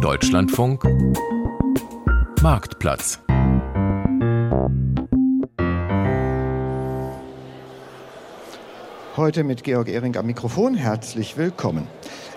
Deutschlandfunk Marktplatz Heute mit Georg Ehring am Mikrofon. Herzlich willkommen.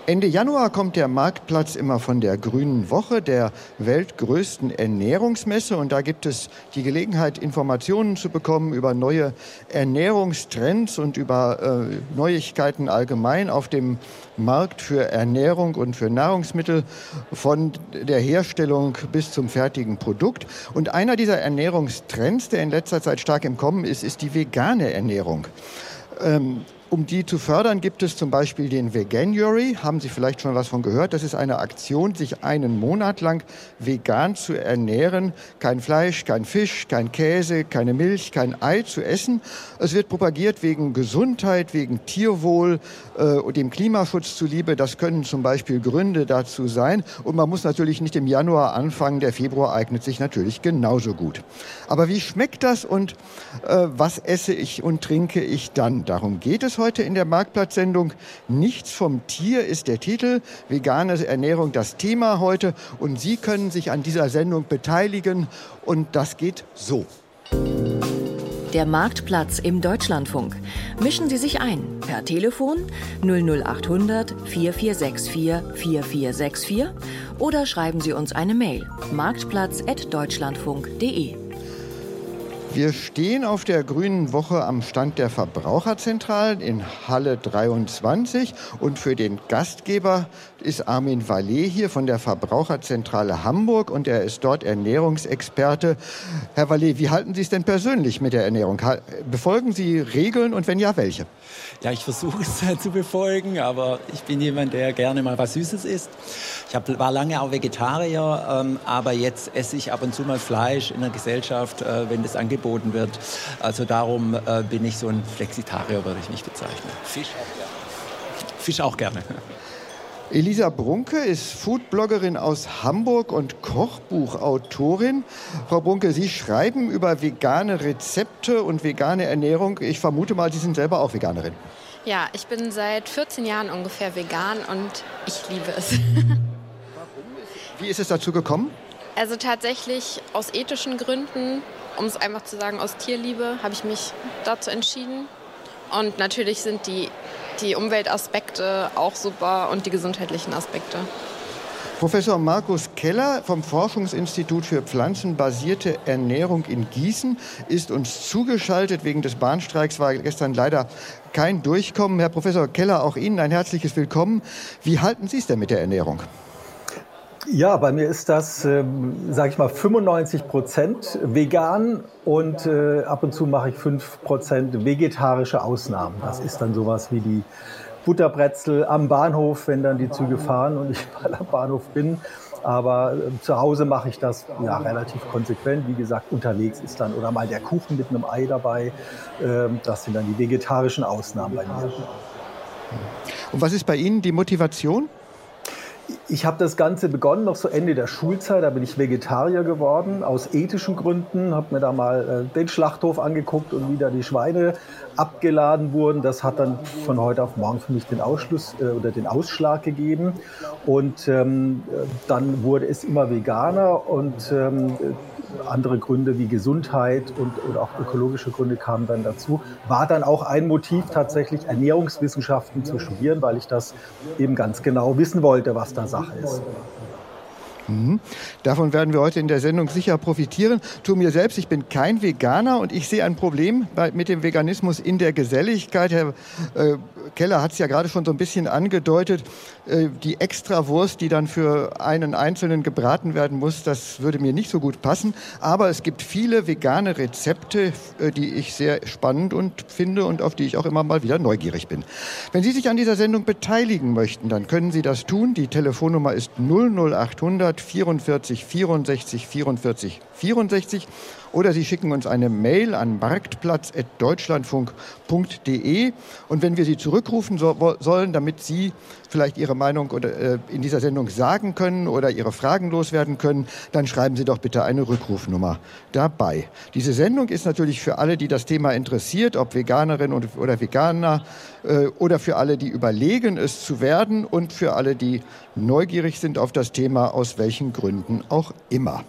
Ende Januar kommt der Marktplatz immer von der Grünen Woche, der weltgrößten Ernährungsmesse. Und da gibt es die Gelegenheit, Informationen zu bekommen über neue Ernährungstrends und über äh, Neuigkeiten allgemein auf dem Markt für Ernährung und für Nahrungsmittel von der Herstellung bis zum fertigen Produkt. Und einer dieser Ernährungstrends, der in letzter Zeit stark im Kommen ist, ist die vegane Ernährung. Ähm, um die zu fördern, gibt es zum Beispiel den Veganuary. Haben Sie vielleicht schon was von gehört? Das ist eine Aktion, sich einen Monat lang vegan zu ernähren. Kein Fleisch, kein Fisch, kein Käse, keine Milch, kein Ei zu essen. Es wird propagiert wegen Gesundheit, wegen Tierwohl äh, und dem Klimaschutz zuliebe. Das können zum Beispiel Gründe dazu sein. Und man muss natürlich nicht im Januar anfangen. Der Februar eignet sich natürlich genauso gut. Aber wie schmeckt das und äh, was esse ich und trinke ich dann? Darum geht es heute in der Marktplatzsendung. Nichts vom Tier ist der Titel. Vegane Ernährung das Thema heute. Und Sie können sich an dieser Sendung beteiligen. Und das geht so. Der Marktplatz im Deutschlandfunk. Mischen Sie sich ein per Telefon 00800 4464 4464 oder schreiben Sie uns eine Mail marktplatz.deutschlandfunk.de. Wir stehen auf der Grünen Woche am Stand der Verbraucherzentralen in Halle 23 und für den Gastgeber ist Armin Vallet hier von der Verbraucherzentrale Hamburg und er ist dort Ernährungsexperte. Herr Vallet, wie halten Sie es denn persönlich mit der Ernährung? Befolgen Sie Regeln und wenn ja, welche? Ja, ich versuche es zu befolgen, aber ich bin jemand, der gerne mal was Süßes isst. Ich hab, war lange auch Vegetarier, ähm, aber jetzt esse ich ab und zu mal Fleisch in der Gesellschaft, äh, wenn das angeboten wird. Also darum äh, bin ich so ein Flexitarier, würde ich mich bezeichnen. Fisch auch gerne. Fisch auch gerne. Elisa Brunke ist Foodbloggerin aus Hamburg und Kochbuchautorin. Frau Brunke, Sie schreiben über vegane Rezepte und vegane Ernährung. Ich vermute mal, Sie sind selber auch Veganerin. Ja, ich bin seit 14 Jahren ungefähr vegan und ich liebe es. Wie ist es dazu gekommen? Also tatsächlich aus ethischen Gründen, um es einfach zu sagen, aus Tierliebe habe ich mich dazu entschieden. Und natürlich sind die die Umweltaspekte auch super und die gesundheitlichen Aspekte. Professor Markus Keller vom Forschungsinstitut für pflanzenbasierte Ernährung in Gießen ist uns zugeschaltet. Wegen des Bahnstreiks war gestern leider kein Durchkommen. Herr Professor Keller, auch Ihnen ein herzliches Willkommen. Wie halten Sie es denn mit der Ernährung? Ja, bei mir ist das, ähm, sage ich mal, 95 Prozent vegan und äh, ab und zu mache ich 5 Prozent vegetarische Ausnahmen. Das ist dann sowas wie die Butterbrezel am Bahnhof, wenn dann die Züge fahren und ich mal am Bahnhof bin. Aber äh, zu Hause mache ich das ja relativ konsequent. Wie gesagt, unterwegs ist dann oder mal der Kuchen mit einem Ei dabei. Ähm, das sind dann die vegetarischen Ausnahmen bei mir. Und was ist bei Ihnen die Motivation? Ich habe das Ganze begonnen, noch so Ende der Schulzeit. Da bin ich Vegetarier geworden, aus ethischen Gründen. Habe mir da mal äh, den Schlachthof angeguckt und wie da die Schweine abgeladen wurden. Das hat dann von heute auf morgen für mich den Ausschluss äh, oder den Ausschlag gegeben. Und ähm, dann wurde es immer veganer und ähm, andere Gründe wie Gesundheit und oder auch ökologische Gründe kamen dann dazu. War dann auch ein Motiv tatsächlich Ernährungswissenschaften zu studieren, weil ich das eben ganz genau wissen wollte, was da Sache ist. Mhm. Davon werden wir heute in der Sendung sicher profitieren. Tu mir selbst, ich bin kein Veganer und ich sehe ein Problem mit dem Veganismus in der Geselligkeit. Herr äh, Keller hat es ja gerade schon so ein bisschen angedeutet. Äh, die Extrawurst, die dann für einen Einzelnen gebraten werden muss, das würde mir nicht so gut passen. Aber es gibt viele vegane Rezepte, äh, die ich sehr spannend und finde und auf die ich auch immer mal wieder neugierig bin. Wenn Sie sich an dieser Sendung beteiligen möchten, dann können Sie das tun. Die Telefonnummer ist 00800 044 64 44 64 oder Sie schicken uns eine Mail an marktplatz.deutschlandfunk.de und wenn wir Sie zurückrufen so, sollen, damit Sie vielleicht Ihre Meinung oder, äh, in dieser Sendung sagen können oder Ihre Fragen loswerden können, dann schreiben Sie doch bitte eine Rückrufnummer dabei. Diese Sendung ist natürlich für alle, die das Thema interessiert, ob Veganerin oder Veganer äh, oder für alle, die überlegen, es zu werden und für alle, die neugierig sind auf das Thema, aus welchen Gründen auch immer.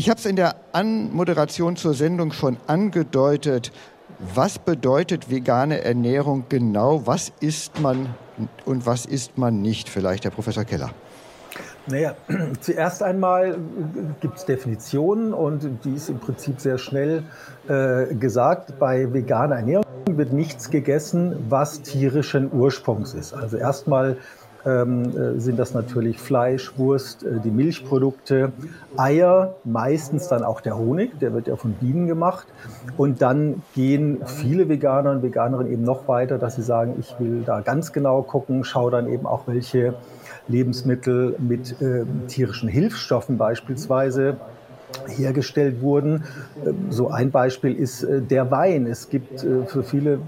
Ich habe es in der Anmoderation zur Sendung schon angedeutet. Was bedeutet vegane Ernährung genau? Was isst man und was isst man nicht? Vielleicht Herr Professor Keller. Naja, zuerst einmal gibt es Definitionen und die ist im Prinzip sehr schnell äh, gesagt. Bei veganer Ernährung wird nichts gegessen, was tierischen Ursprungs ist. Also erstmal sind das natürlich Fleisch, Wurst, äh, die Milchprodukte, Eier, meistens dann auch der Honig, der wird ja von Bienen gemacht. Und dann gehen viele Veganer und Veganerinnen eben noch weiter, dass sie sagen, ich will da ganz genau gucken, schaue dann eben auch, welche Lebensmittel mit äh, tierischen Hilfsstoffen beispielsweise hergestellt wurden. So ein Beispiel ist äh, der Wein. Es gibt äh, für viele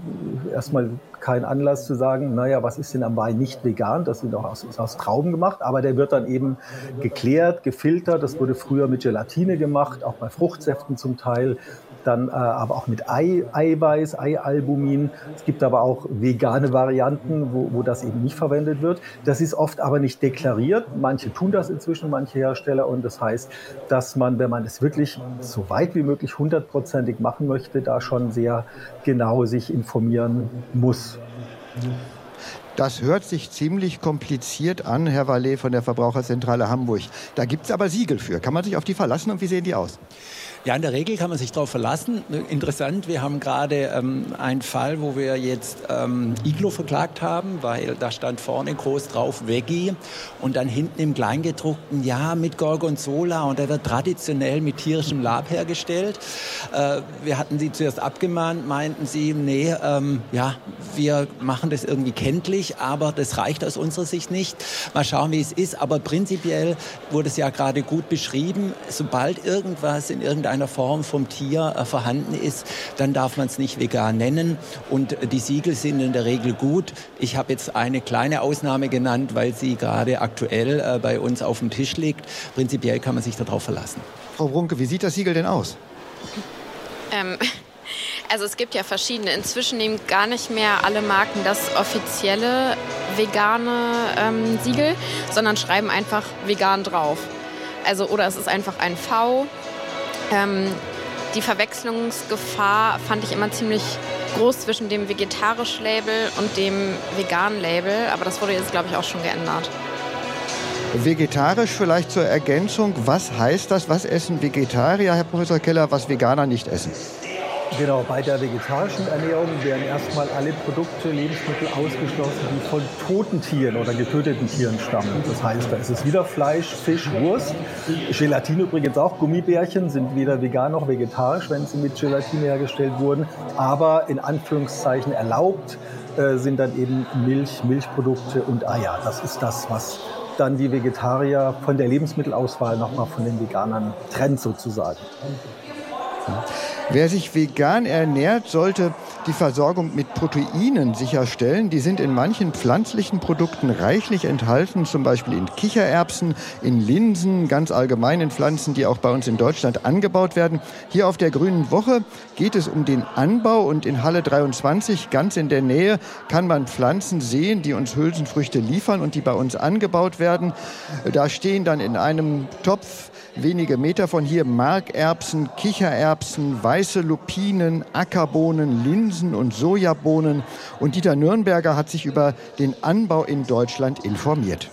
erstmal keinen Anlass zu sagen, naja, was ist denn am Wein nicht vegan? Das sind auch aus, aus Trauben gemacht, aber der wird dann eben geklärt, gefiltert. Das wurde früher mit Gelatine gemacht, auch bei Fruchtsäften zum Teil dann äh, aber auch mit Ei, Eiweiß, Eialbumin. Es gibt aber auch vegane Varianten, wo, wo das eben nicht verwendet wird. Das ist oft aber nicht deklariert. Manche tun das inzwischen, manche Hersteller. Und das heißt, dass man, wenn man es wirklich so weit wie möglich hundertprozentig machen möchte, da schon sehr genau sich informieren muss. Das hört sich ziemlich kompliziert an, Herr Wallet von der Verbraucherzentrale Hamburg. Da gibt es aber Siegel für. Kann man sich auf die verlassen und wie sehen die aus? Ja, in der Regel kann man sich darauf verlassen. Interessant, wir haben gerade ähm, einen Fall, wo wir jetzt ähm, Iglo verklagt haben, weil da stand vorne groß drauf Veggie und dann hinten im Kleingedruckten, ja, mit Gorgonzola und der wird traditionell mit tierischem Lab hergestellt. Äh, wir hatten sie zuerst abgemahnt, meinten sie, nee, ähm, ja, wir machen das irgendwie kenntlich, aber das reicht aus unserer Sicht nicht. Mal schauen, wie es ist, aber prinzipiell wurde es ja gerade gut beschrieben, sobald irgendwas in irgendeiner irgendeiner Form vom Tier äh, vorhanden ist, dann darf man es nicht vegan nennen. Und die Siegel sind in der Regel gut. Ich habe jetzt eine kleine Ausnahme genannt, weil sie gerade aktuell äh, bei uns auf dem Tisch liegt. Prinzipiell kann man sich darauf verlassen. Frau Brunke, wie sieht das Siegel denn aus? Ähm, also es gibt ja verschiedene. Inzwischen nehmen gar nicht mehr alle Marken das offizielle vegane ähm, Siegel, sondern schreiben einfach vegan drauf. Also oder es ist einfach ein V ähm, die Verwechslungsgefahr fand ich immer ziemlich groß zwischen dem vegetarischen Label und dem veganen Label, aber das wurde jetzt, glaube ich, auch schon geändert. Vegetarisch vielleicht zur Ergänzung, was heißt das? Was essen Vegetarier, Herr Professor Keller, was Veganer nicht essen? Genau, bei der vegetarischen Ernährung werden erstmal alle Produkte, Lebensmittel ausgeschlossen, die von toten Tieren oder getöteten Tieren stammen. Das heißt, da ist es wieder Fleisch, Fisch, Wurst. Gelatine übrigens auch. Gummibärchen sind weder vegan noch vegetarisch, wenn sie mit Gelatine hergestellt wurden. Aber in Anführungszeichen erlaubt äh, sind dann eben Milch, Milchprodukte und Eier. Das ist das, was dann die Vegetarier von der Lebensmittelauswahl nochmal von den Veganern trennt sozusagen. Ja. Wer sich vegan ernährt, sollte die Versorgung mit Proteinen sicherstellen. Die sind in manchen pflanzlichen Produkten reichlich enthalten, zum Beispiel in Kichererbsen, in Linsen, ganz allgemein in Pflanzen, die auch bei uns in Deutschland angebaut werden. Hier auf der Grünen Woche geht es um den Anbau und in Halle 23, ganz in der Nähe, kann man Pflanzen sehen, die uns Hülsenfrüchte liefern und die bei uns angebaut werden. Da stehen dann in einem Topf wenige Meter von hier Markerbsen, Kichererbsen, weiße Lupinen, Ackerbohnen, Linsen und Sojabohnen. Und Dieter Nürnberger hat sich über den Anbau in Deutschland informiert.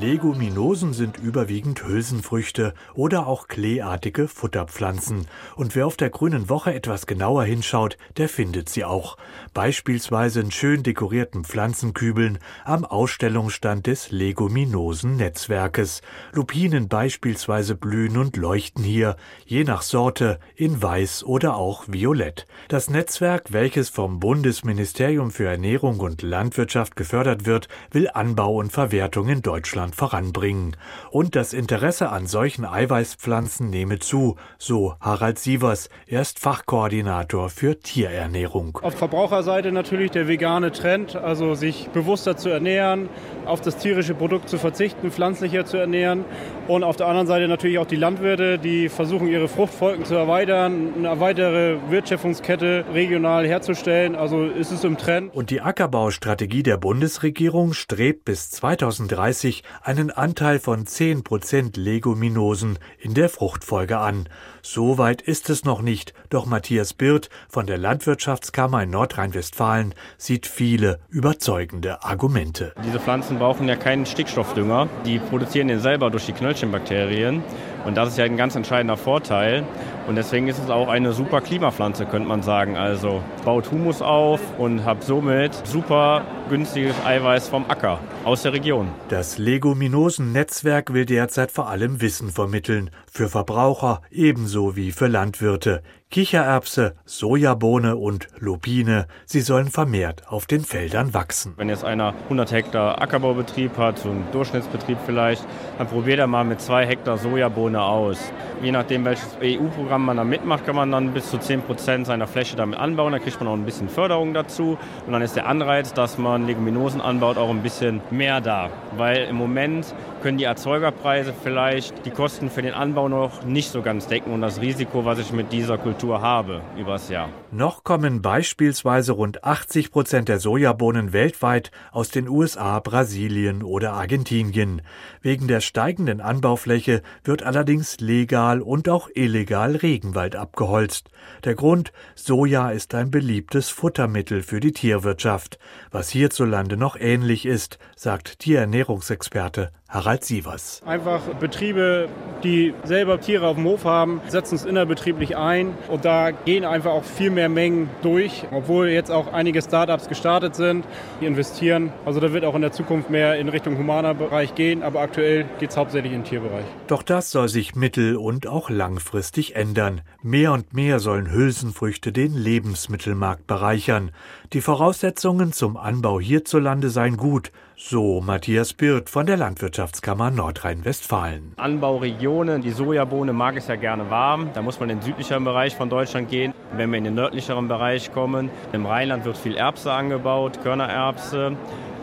Leguminosen sind überwiegend Hülsenfrüchte oder auch kleeartige Futterpflanzen. Und wer auf der grünen Woche etwas genauer hinschaut, der findet sie auch. Beispielsweise in schön dekorierten Pflanzenkübeln am Ausstellungsstand des Leguminosen-Netzwerkes. Lupinen beispielsweise blühen und leuchten hier, je nach Sorte, in weiß oder auch violett. Das Netzwerk, welches vom Bundesministerium für Ernährung und Landwirtschaft gefördert wird, will Anbau und Verwertung in Deutschland Deutschland voranbringen. Und das Interesse an solchen Eiweißpflanzen nehme zu, so Harald Sievers. Er ist Fachkoordinator für Tierernährung. Auf Verbraucherseite natürlich der vegane Trend, also sich bewusster zu ernähren, auf das tierische Produkt zu verzichten, pflanzlicher zu ernähren. Und auf der anderen Seite natürlich auch die Landwirte, die versuchen, ihre Fruchtfolgen zu erweitern, eine weitere Wertschöpfungskette regional herzustellen. Also ist es im Trend. Und die Ackerbaustrategie der Bundesregierung strebt bis 2030 einen Anteil von 10 Prozent Leguminosen in der Fruchtfolge an. So weit ist es noch nicht, doch Matthias Birth von der Landwirtschaftskammer in Nordrhein-Westfalen sieht viele überzeugende Argumente. Diese Pflanzen brauchen ja keinen Stickstoffdünger. Die produzieren den selber durch die Knöllchenbakterien. Und das ist ja ein ganz entscheidender Vorteil. Und deswegen ist es auch eine super Klimapflanze, könnte man sagen. Also baut Humus auf und habt somit super günstiges Eiweiß vom Acker aus der Region. Das Leguminosen-Netzwerk will derzeit vor allem Wissen vermitteln. Für Verbraucher ebenso wie für Landwirte. Kichererbse, Sojabohne und Lupine, sie sollen vermehrt auf den Feldern wachsen. Wenn jetzt einer 100 Hektar Ackerbaubetrieb hat, so ein Durchschnittsbetrieb vielleicht, dann probiert er mal mit zwei Hektar Sojabohne aus. Je nachdem, welches EU-Programm man da mitmacht, kann man dann bis zu 10 Prozent seiner Fläche damit anbauen. Da kriegt man auch ein bisschen Förderung dazu. Und dann ist der Anreiz, dass man Leguminosen anbaut, auch ein bisschen mehr da. Weil im Moment können die Erzeugerpreise vielleicht die Kosten für den Anbau noch nicht so ganz decken und das Risiko, was ich mit dieser Kultur Struktur habe übers Jahr. Noch kommen beispielsweise rund 80 Prozent der Sojabohnen weltweit aus den USA, Brasilien oder Argentinien. Wegen der steigenden Anbaufläche wird allerdings legal und auch illegal Regenwald abgeholzt. Der Grund, Soja ist ein beliebtes Futtermittel für die Tierwirtschaft, was hierzulande noch ähnlich ist, sagt Tierernährungsexperte Harald Sievers. Einfach Betriebe, die selber Tiere auf dem Hof haben, setzen es innerbetrieblich ein und da gehen einfach auch viel mehr Mengen durch, obwohl jetzt auch einige Startups gestartet sind, die investieren. Also da wird auch in der Zukunft mehr in Richtung humaner Bereich gehen, aber aktuell geht es hauptsächlich den Tierbereich. Doch das soll sich mittel- und auch langfristig ändern. Mehr und mehr sollen Hülsenfrüchte den Lebensmittelmarkt bereichern. Die Voraussetzungen zum Anbau hierzulande seien gut, so Matthias Birth von der Landwirtschaftskammer Nordrhein-Westfalen. Anbauregionen, die Sojabohne mag es ja gerne warm. Da muss man in den südlicheren Bereich von Deutschland gehen. Wenn wir in den nördlicheren Bereich kommen, im Rheinland wird viel Erbse angebaut, Körnererbse.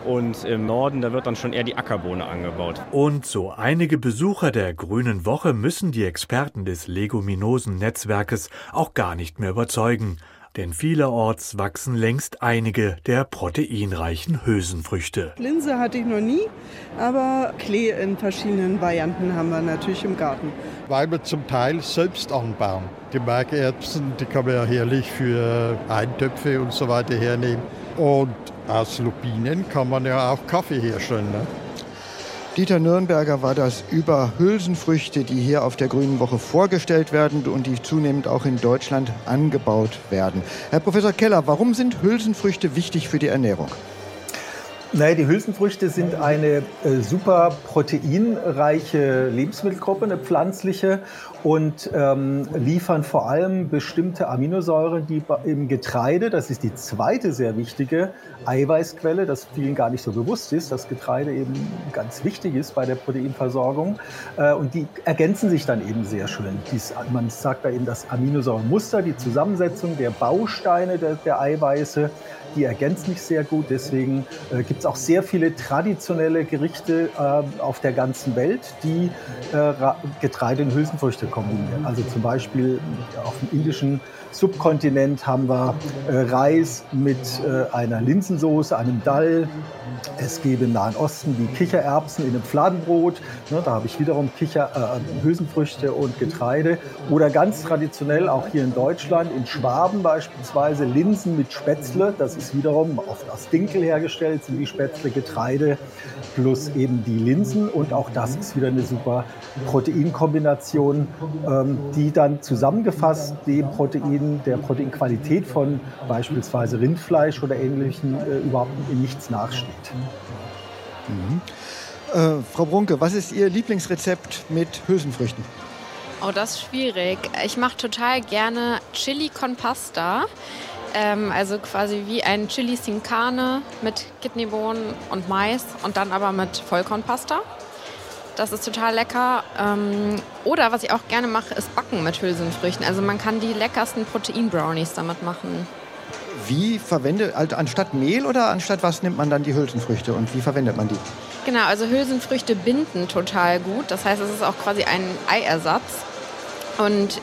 Und im Norden, da wird dann schon eher die Ackerbohne angebaut. Und so einige Besucher der Grünen Woche müssen die Experten des Leguminosen-Netzwerkes auch gar nicht mehr überzeugen denn vielerorts wachsen längst einige der proteinreichen Hülsenfrüchte. Linse hatte ich noch nie, aber Klee in verschiedenen Varianten haben wir natürlich im Garten. Weil wir zum Teil selbst anbauen. Die Markerbsen, die kann man ja herrlich für Eintöpfe und so weiter hernehmen. Und aus Lupinen kann man ja auch Kaffee herstellen. Ne? Dieter Nürnberger war das über Hülsenfrüchte, die hier auf der Grünen Woche vorgestellt werden und die zunehmend auch in Deutschland angebaut werden. Herr Professor Keller, warum sind Hülsenfrüchte wichtig für die Ernährung? Naja, die Hülsenfrüchte sind eine äh, super proteinreiche Lebensmittelgruppe, eine pflanzliche und ähm, liefern vor allem bestimmte Aminosäuren, die im Getreide, das ist die zweite sehr wichtige Eiweißquelle, das vielen gar nicht so bewusst ist, dass Getreide eben ganz wichtig ist bei der Proteinversorgung äh, und die ergänzen sich dann eben sehr schön. Dies, man sagt da eben das Aminosäurenmuster, die Zusammensetzung der Bausteine der, der Eiweiße, die ergänzt sich sehr gut. Deswegen äh, gibt es auch sehr viele traditionelle Gerichte äh, auf der ganzen Welt, die äh, Getreide und Hülsenfrüchte kombinieren. Also zum Beispiel auf dem indischen Subkontinent haben wir äh, Reis mit äh, einer Linsensoße, einem Dall. Es gäbe im Nahen Osten die Kichererbsen in einem Fladenbrot. Ne, da habe ich wiederum Kicher, äh, Hülsenfrüchte und Getreide. Oder ganz traditionell auch hier in Deutschland, in Schwaben beispielsweise, Linsen mit Spätzle. Das ist wiederum oft aus Dinkel hergestellt, sind die Spätzle, Getreide plus eben die Linsen. Und auch das ist wieder eine super Proteinkombination, ähm, die dann zusammengefasst dem Protein Protein, der Proteinqualität von beispielsweise Rindfleisch oder Ähnlichem äh, überhaupt in nichts nachsteht. Mhm. Äh, Frau Brunke, was ist Ihr Lieblingsrezept mit Hülsenfrüchten? Oh, das ist schwierig. Ich mache total gerne Chili con Pasta. Ähm, also quasi wie ein Chili sin Carne mit Kidneybohnen und Mais und dann aber mit Vollkornpasta. Das ist total lecker. Ähm, oder was ich auch gerne mache, ist Backen mit Hülsenfrüchten. Also man kann die leckersten Protein-Brownies damit machen. Wie verwendet, also anstatt Mehl oder anstatt was nimmt man dann die Hülsenfrüchte und wie verwendet man die? Genau, also Hülsenfrüchte binden total gut. Das heißt, es ist auch quasi ein Eiersatz. Und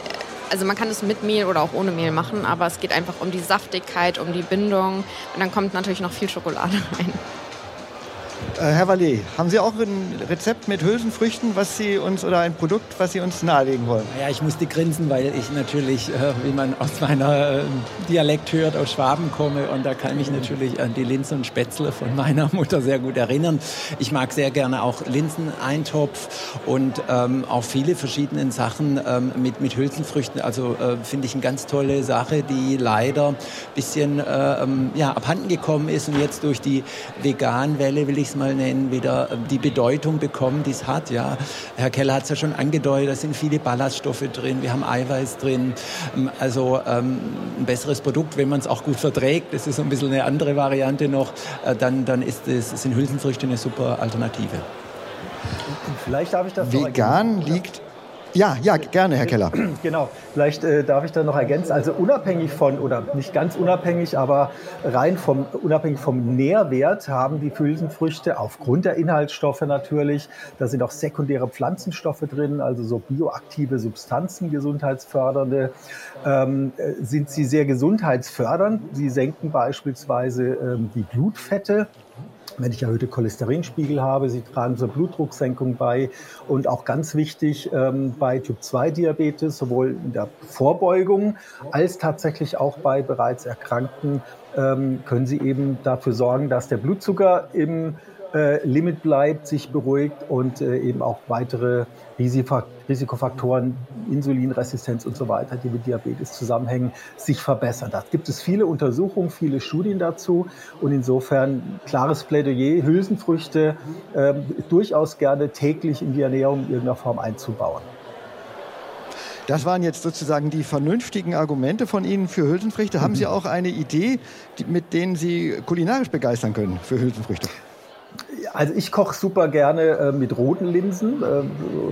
also man kann es mit Mehl oder auch ohne Mehl machen, aber es geht einfach um die Saftigkeit, um die Bindung. Und dann kommt natürlich noch viel Schokolade rein. Äh, Herr Vallet, haben Sie auch ein Rezept mit Hülsenfrüchten, was Sie uns oder ein Produkt, was Sie uns nahelegen wollen? Ja, ich musste grinsen, weil ich natürlich, äh, wie man aus meiner äh, Dialekt hört, aus Schwaben komme und da kann ich natürlich an die Linsen und Spätzle von meiner Mutter sehr gut erinnern. Ich mag sehr gerne auch Linseneintopf und ähm, auch viele verschiedene Sachen ähm, mit, mit Hülsenfrüchten. Also äh, finde ich eine ganz tolle Sache, die leider ein bisschen äh, ähm, ja, abhanden gekommen ist und jetzt durch die Veganwelle, will ich es mal nennen, wieder die Bedeutung bekommen, die es hat. Ja. Herr Keller hat es ja schon angedeutet, da sind viele Ballaststoffe drin, wir haben Eiweiß drin. Ähm, also ähm, ein besseres Produkt, wenn man es auch gut verträgt, das ist ein bisschen eine andere Variante noch, äh, dann, dann ist es, sind Hülsenfrüchte eine super Alternative. Vielleicht darf ich das Vegan liegt ja, ja, gerne, Herr Keller. Genau, vielleicht äh, darf ich da noch ergänzen. Also unabhängig von, oder nicht ganz unabhängig, aber rein vom, unabhängig vom Nährwert haben die Hülsenfrüchte aufgrund der Inhaltsstoffe natürlich, da sind auch sekundäre Pflanzenstoffe drin, also so bioaktive Substanzen, gesundheitsfördernde, ähm, äh, sind sie sehr gesundheitsfördernd. Sie senken beispielsweise ähm, die Blutfette wenn ich erhöhte Cholesterinspiegel habe. Sie tragen zur Blutdrucksenkung bei und auch ganz wichtig ähm, bei Typ-2-Diabetes, sowohl in der Vorbeugung als tatsächlich auch bei bereits Erkrankten, ähm, können Sie eben dafür sorgen, dass der Blutzucker im äh, Limit bleibt, sich beruhigt und äh, eben auch weitere Risikofaktoren, Insulinresistenz und so weiter, die mit Diabetes zusammenhängen, sich verbessern. Da gibt es viele Untersuchungen, viele Studien dazu und insofern klares Plädoyer, Hülsenfrüchte äh, durchaus gerne täglich in die Ernährung in irgendeiner Form einzubauen. Das waren jetzt sozusagen die vernünftigen Argumente von Ihnen für Hülsenfrüchte. Haben Sie auch eine Idee, mit denen Sie kulinarisch begeistern können für Hülsenfrüchte? Also ich koche super gerne äh, mit roten Linsen. Äh,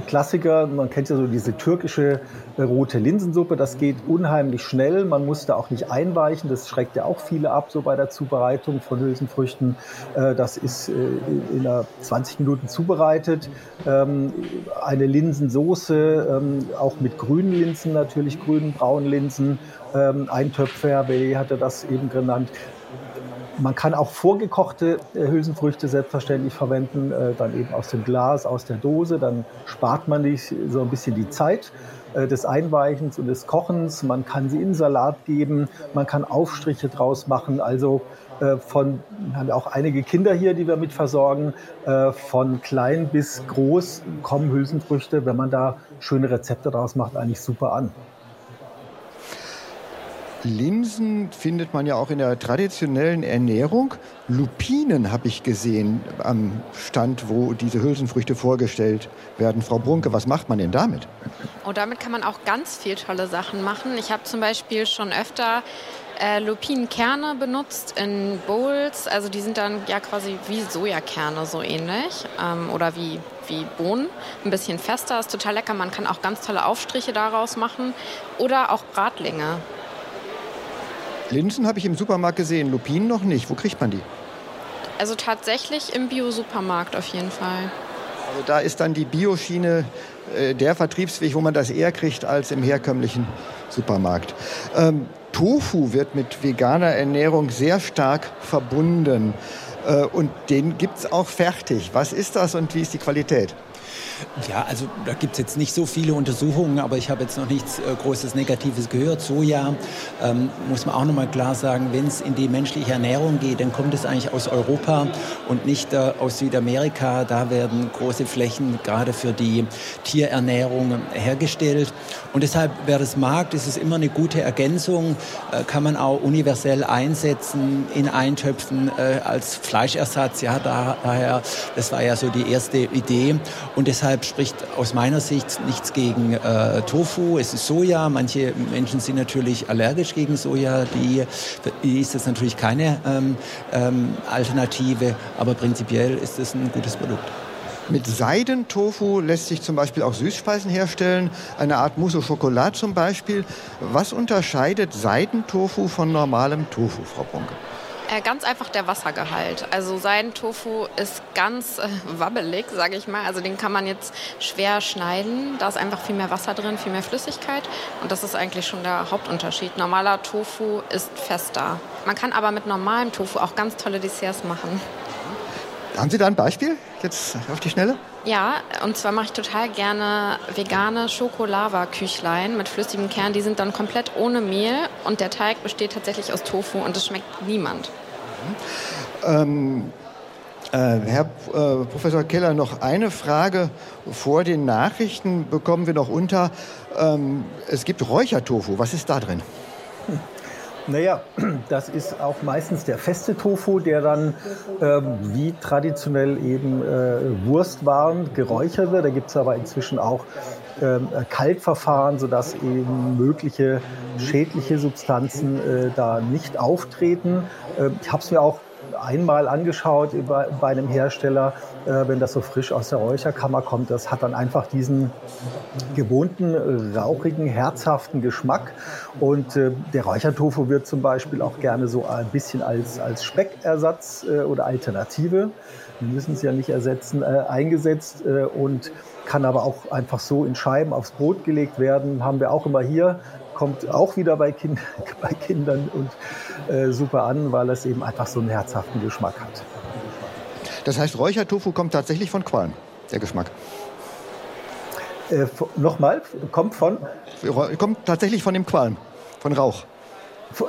Klassiker, man kennt ja so diese türkische äh, rote Linsensuppe. Das geht unheimlich schnell. Man muss da auch nicht einweichen. Das schreckt ja auch viele ab, so bei der Zubereitung von Hülsenfrüchten. Äh, das ist äh, in einer 20 Minuten zubereitet. Ähm, eine Linsensoße, ähm, auch mit grünen Linsen natürlich, grünen, braunen Linsen. Ähm, Eintöpfe, Herr Bellet hatte das eben genannt. Man kann auch vorgekochte äh, Hülsenfrüchte selbstverständlich verwenden, äh, dann eben aus dem Glas, aus der Dose. Dann spart man sich so ein bisschen die Zeit äh, des Einweichens und des Kochens. Man kann sie in Salat geben, man kann Aufstriche draus machen. Also von, wir haben ja auch einige Kinder hier, die wir mit versorgen, von klein bis groß kommen Hülsenfrüchte, wenn man da schöne Rezepte draus macht, eigentlich super an. Linsen findet man ja auch in der traditionellen Ernährung. Lupinen habe ich gesehen am Stand, wo diese Hülsenfrüchte vorgestellt werden. Frau Brunke, was macht man denn damit? Oh, damit kann man auch ganz viel tolle Sachen machen. Ich habe zum Beispiel schon öfter äh, Lupinenkerne benutzt in Bowls. Also die sind dann ja quasi wie Sojakerne so ähnlich ähm, oder wie, wie Bohnen. Ein bisschen fester, ist total lecker. Man kann auch ganz tolle Aufstriche daraus machen oder auch Bratlinge. Linsen habe ich im Supermarkt gesehen, Lupinen noch nicht. Wo kriegt man die? Also tatsächlich im Bio-Supermarkt auf jeden Fall. Also da ist dann die Bioschiene äh, der Vertriebsweg, wo man das eher kriegt als im herkömmlichen Supermarkt. Ähm, Tofu wird mit veganer Ernährung sehr stark verbunden. Äh, und den gibt es auch fertig. Was ist das und wie ist die Qualität? Ja, also da gibt es jetzt nicht so viele Untersuchungen, aber ich habe jetzt noch nichts äh, Großes Negatives gehört. Soja ähm, muss man auch nochmal klar sagen, wenn es in die menschliche Ernährung geht, dann kommt es eigentlich aus Europa und nicht äh, aus Südamerika. Da werden große Flächen gerade für die Tierernährung hergestellt. Und deshalb, wer das mag, ist es immer eine gute Ergänzung, äh, kann man auch universell einsetzen in Eintöpfen äh, als Fleischersatz. Ja, daher, das war ja so die erste Idee. Und deshalb Deshalb spricht aus meiner Sicht nichts gegen äh, Tofu. Es ist Soja. Manche Menschen sind natürlich allergisch gegen Soja. Die, die ist das natürlich keine ähm, ähm, Alternative. Aber prinzipiell ist es ein gutes Produkt. Mit Seidentofu lässt sich zum Beispiel auch Süßspeisen herstellen, eine Art Mousse au Chocolat zum Beispiel. Was unterscheidet Seidentofu von normalem Tofu, Frau Bunke? Äh, ganz einfach der Wassergehalt. Also sein Tofu ist ganz äh, wabbelig, sage ich mal. Also den kann man jetzt schwer schneiden. Da ist einfach viel mehr Wasser drin, viel mehr Flüssigkeit. Und das ist eigentlich schon der Hauptunterschied. Normaler Tofu ist fester. Man kann aber mit normalem Tofu auch ganz tolle Desserts machen. Haben Sie da ein Beispiel jetzt auf die Schnelle? Ja, und zwar mache ich total gerne vegane Schokolava-Küchlein mit flüssigem Kern. Die sind dann komplett ohne Mehl und der Teig besteht tatsächlich aus Tofu und es schmeckt niemand. Mhm. Ähm, äh, Herr äh, Professor Keller, noch eine Frage vor den Nachrichten bekommen wir noch unter. Ähm, es gibt Räuchertofu. Was ist da drin? Naja, das ist auch meistens der feste Tofu, der dann ähm, wie traditionell eben äh, Wurstwaren geräuchert wird. Da gibt es aber inzwischen auch ähm, Kaltverfahren, sodass eben mögliche schädliche Substanzen äh, da nicht auftreten. Äh, ich habe es mir auch einmal angeschaut bei, einem Hersteller, äh, wenn das so frisch aus der Räucherkammer kommt. Das hat dann einfach diesen gewohnten, rauchigen, herzhaften Geschmack. Und äh, der Räuchertofu wird zum Beispiel auch gerne so ein bisschen als, als Speckersatz äh, oder Alternative, wir müssen es ja nicht ersetzen, eingesetzt und kann aber auch einfach so in Scheiben aufs Brot gelegt werden. Haben wir auch immer hier kommt auch wieder bei, kind, bei Kindern und äh, super an, weil es eben einfach so einen herzhaften Geschmack hat. Das heißt, Räuchertofu kommt tatsächlich von Qualm, der Geschmack. Äh, Nochmal, kommt von? Kommt tatsächlich von dem Qualm, von Rauch.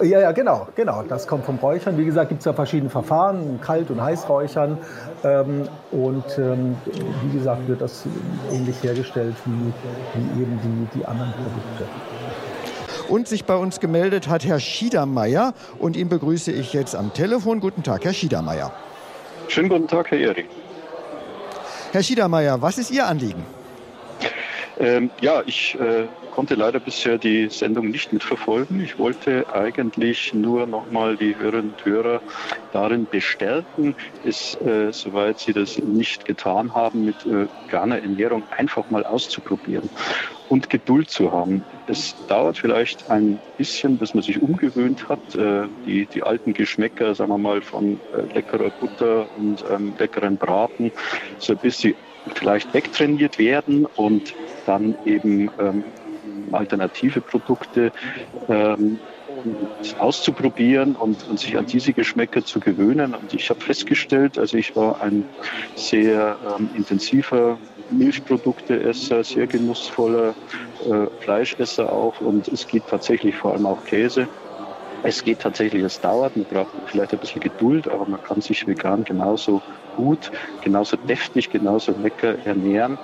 Ja, ja, genau, genau. Das kommt vom Räuchern. Wie gesagt, gibt es ja verschiedene Verfahren, Kalt- und Heißräuchern. Ähm, und ähm, wie gesagt, wird das ähnlich hergestellt wie, wie eben die, die anderen Produkte. Und sich bei uns gemeldet hat Herr Schiedermeier und ihn begrüße ich jetzt am Telefon. Guten Tag, Herr Schiedermeier. Schönen guten Tag, Herr Ehring. Herr Schiedermeier, was ist Ihr Anliegen? Ähm, ja, ich äh, konnte leider bisher die Sendung nicht mitverfolgen. Ich wollte eigentlich nur nochmal die Hörerinnen und Hörer darin bestärken, es, äh, soweit sie das nicht getan haben, mit äh, Ernährung einfach mal auszuprobieren und Geduld zu haben. Es dauert vielleicht ein bisschen, bis man sich umgewöhnt hat. Äh, die, die alten Geschmäcker, sagen wir mal, von äh, leckerer Butter und ähm, leckeren Braten, so bis sie vielleicht wegtrainiert werden und dann eben ähm, alternative Produkte ähm, auszuprobieren und, und, sich an diese Geschmäcker zu gewöhnen. Und ich habe festgestellt, also ich war ein sehr ähm, intensiver Milchprodukteesser, sehr genussvoller äh, Fleischesser auch und es geht tatsächlich vor allem auch Käse. Es geht tatsächlich, es dauert, man braucht vielleicht ein bisschen Geduld, aber man kann sich vegan genauso gut, genauso deftig, genauso lecker ernähren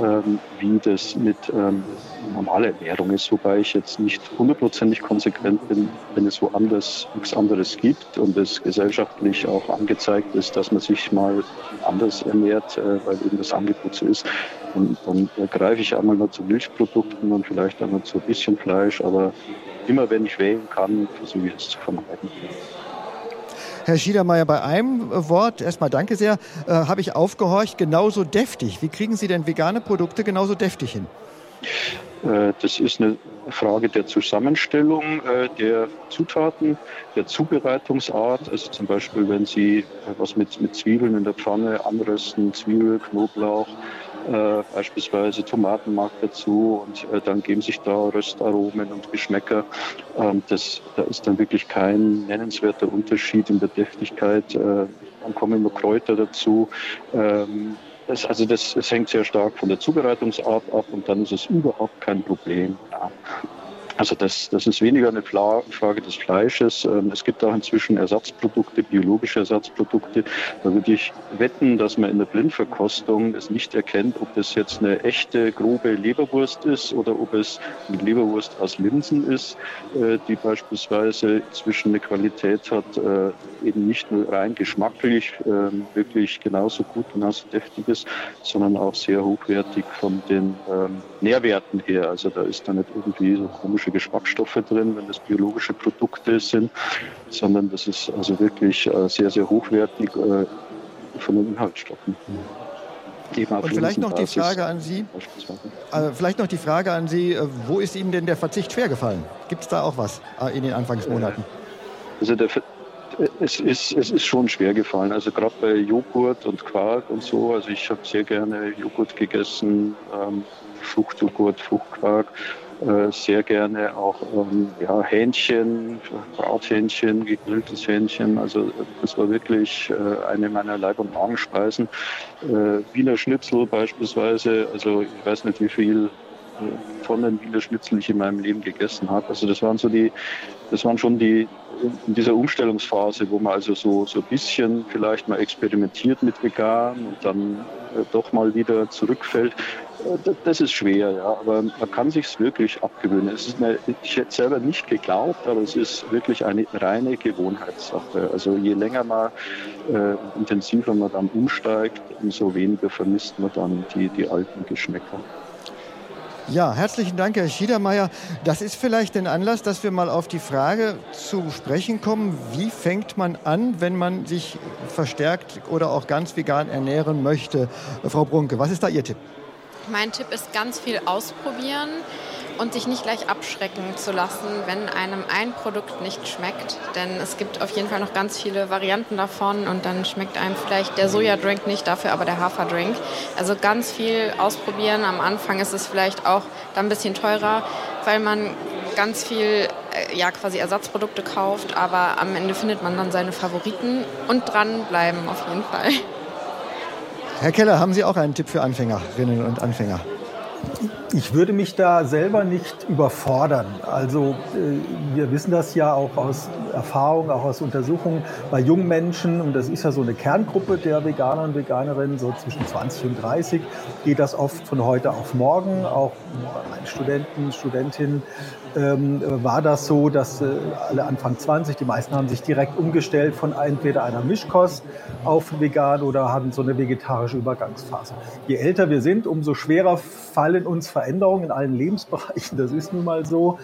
wie das mit ähm, normaler Ernährung ist, wobei ich jetzt nicht hundertprozentig konsequent bin, wenn es woanders nichts anderes gibt und es gesellschaftlich auch angezeigt ist, dass man sich mal anders ernährt, äh, weil eben das Angebot so ist. Und dann greife ich einmal nur zu Milchprodukten und vielleicht einmal zu ein bisschen Fleisch, aber immer wenn ich wählen kann, versuche ich es zu vermeiden. Herr Schiedermeier, bei einem Wort, erstmal danke sehr, äh, habe ich aufgehorcht, genauso deftig. Wie kriegen Sie denn vegane Produkte genauso deftig hin? Äh, das ist eine Frage der Zusammenstellung äh, der Zutaten, der Zubereitungsart. Also zum Beispiel, wenn Sie was mit, mit Zwiebeln in der Pfanne anrösten, Zwiebel, Knoblauch, äh, beispielsweise Tomatenmark dazu und äh, dann geben sich da Röstaromen und Geschmäcker. Ähm, das, da ist dann wirklich kein nennenswerter Unterschied in der Deftigkeit. Äh, dann kommen nur Kräuter dazu. Ähm, das, also das, das, hängt sehr stark von der Zubereitungsart ab und dann ist es überhaupt kein Problem. Ja. Also das, das ist weniger eine Frage des Fleisches. Ähm, es gibt auch inzwischen Ersatzprodukte, biologische Ersatzprodukte. Da würde ich wetten, dass man in der Blindverkostung es nicht erkennt, ob das jetzt eine echte, grobe Leberwurst ist oder ob es eine Leberwurst aus Linsen ist, äh, die beispielsweise inzwischen eine Qualität hat, äh, eben nicht nur rein geschmacklich, ähm, wirklich genauso gut, genauso deftig ist, sondern auch sehr hochwertig von den ähm, Nährwerten her. Also da ist da nicht irgendwie so komische chemische Geschmacksstoffe drin, wenn das biologische Produkte sind, sondern das ist also wirklich äh, sehr, sehr hochwertig äh, von den Inhaltsstoffen. Und vielleicht noch die Frage an Sie, äh, vielleicht noch die Frage an Sie, äh, wo ist Ihnen denn der Verzicht schwergefallen? Gibt es da auch was äh, in den Anfangsmonaten? Also der, es ist, es ist schon schwer gefallen. Also gerade bei Joghurt und Quark und so. Also ich habe sehr gerne Joghurt gegessen, ähm, Fruchtjoghurt, Fruchtquark. Äh, sehr gerne auch ähm, ja, Hähnchen, Brathähnchen, gegrilltes Hähnchen. Also das war wirklich äh, eine meiner Leib- und Magenspeisen. Äh, Wiener Schnitzel beispielsweise. Also ich weiß nicht, wie viel von den Wiener Schnitzel ich in meinem Leben gegessen habe. Also das waren so die, das waren schon die in dieser Umstellungsphase, wo man also so so ein bisschen vielleicht mal experimentiert mit vegan und dann äh, doch mal wieder zurückfällt. Äh, das ist schwer, ja, aber man kann sich wirklich abgewöhnen. Es ist mir, ich hätte selber nicht geglaubt, aber es ist wirklich eine reine Gewohnheitssache. Also je länger man, äh, intensiver man dann umsteigt, umso weniger vermisst man dann die, die alten Geschmäcker. Ja, herzlichen Dank, Herr Schiedermeier. Das ist vielleicht ein Anlass, dass wir mal auf die Frage zu sprechen kommen, wie fängt man an, wenn man sich verstärkt oder auch ganz vegan ernähren möchte. Frau Brunke, was ist da Ihr Tipp? Mein Tipp ist ganz viel ausprobieren und sich nicht gleich abschrecken zu lassen, wenn einem ein Produkt nicht schmeckt. Denn es gibt auf jeden Fall noch ganz viele Varianten davon und dann schmeckt einem vielleicht der Sojadrink nicht, dafür aber der Haferdrink. Also ganz viel ausprobieren. Am Anfang ist es vielleicht auch dann ein bisschen teurer, weil man ganz viel äh, ja, quasi Ersatzprodukte kauft, aber am Ende findet man dann seine Favoriten und dranbleiben auf jeden Fall. Herr Keller, haben Sie auch einen Tipp für Anfängerinnen und Anfänger? Ich würde mich da selber nicht überfordern. Also äh, wir wissen das ja auch aus Erfahrung, auch aus Untersuchungen bei jungen Menschen, und das ist ja so eine Kerngruppe der Veganer und Veganerinnen, so zwischen 20 und 30, geht das oft von heute auf morgen. Auch Studenten, Studentinnen ähm, war das so, dass äh, alle Anfang 20, die meisten haben sich direkt umgestellt von entweder einer Mischkost auf vegan oder hatten so eine vegetarische Übergangsphase. Je älter wir sind, umso schwerer fallen uns Veränderungen in allen Lebensbereichen. Das ist nun mal so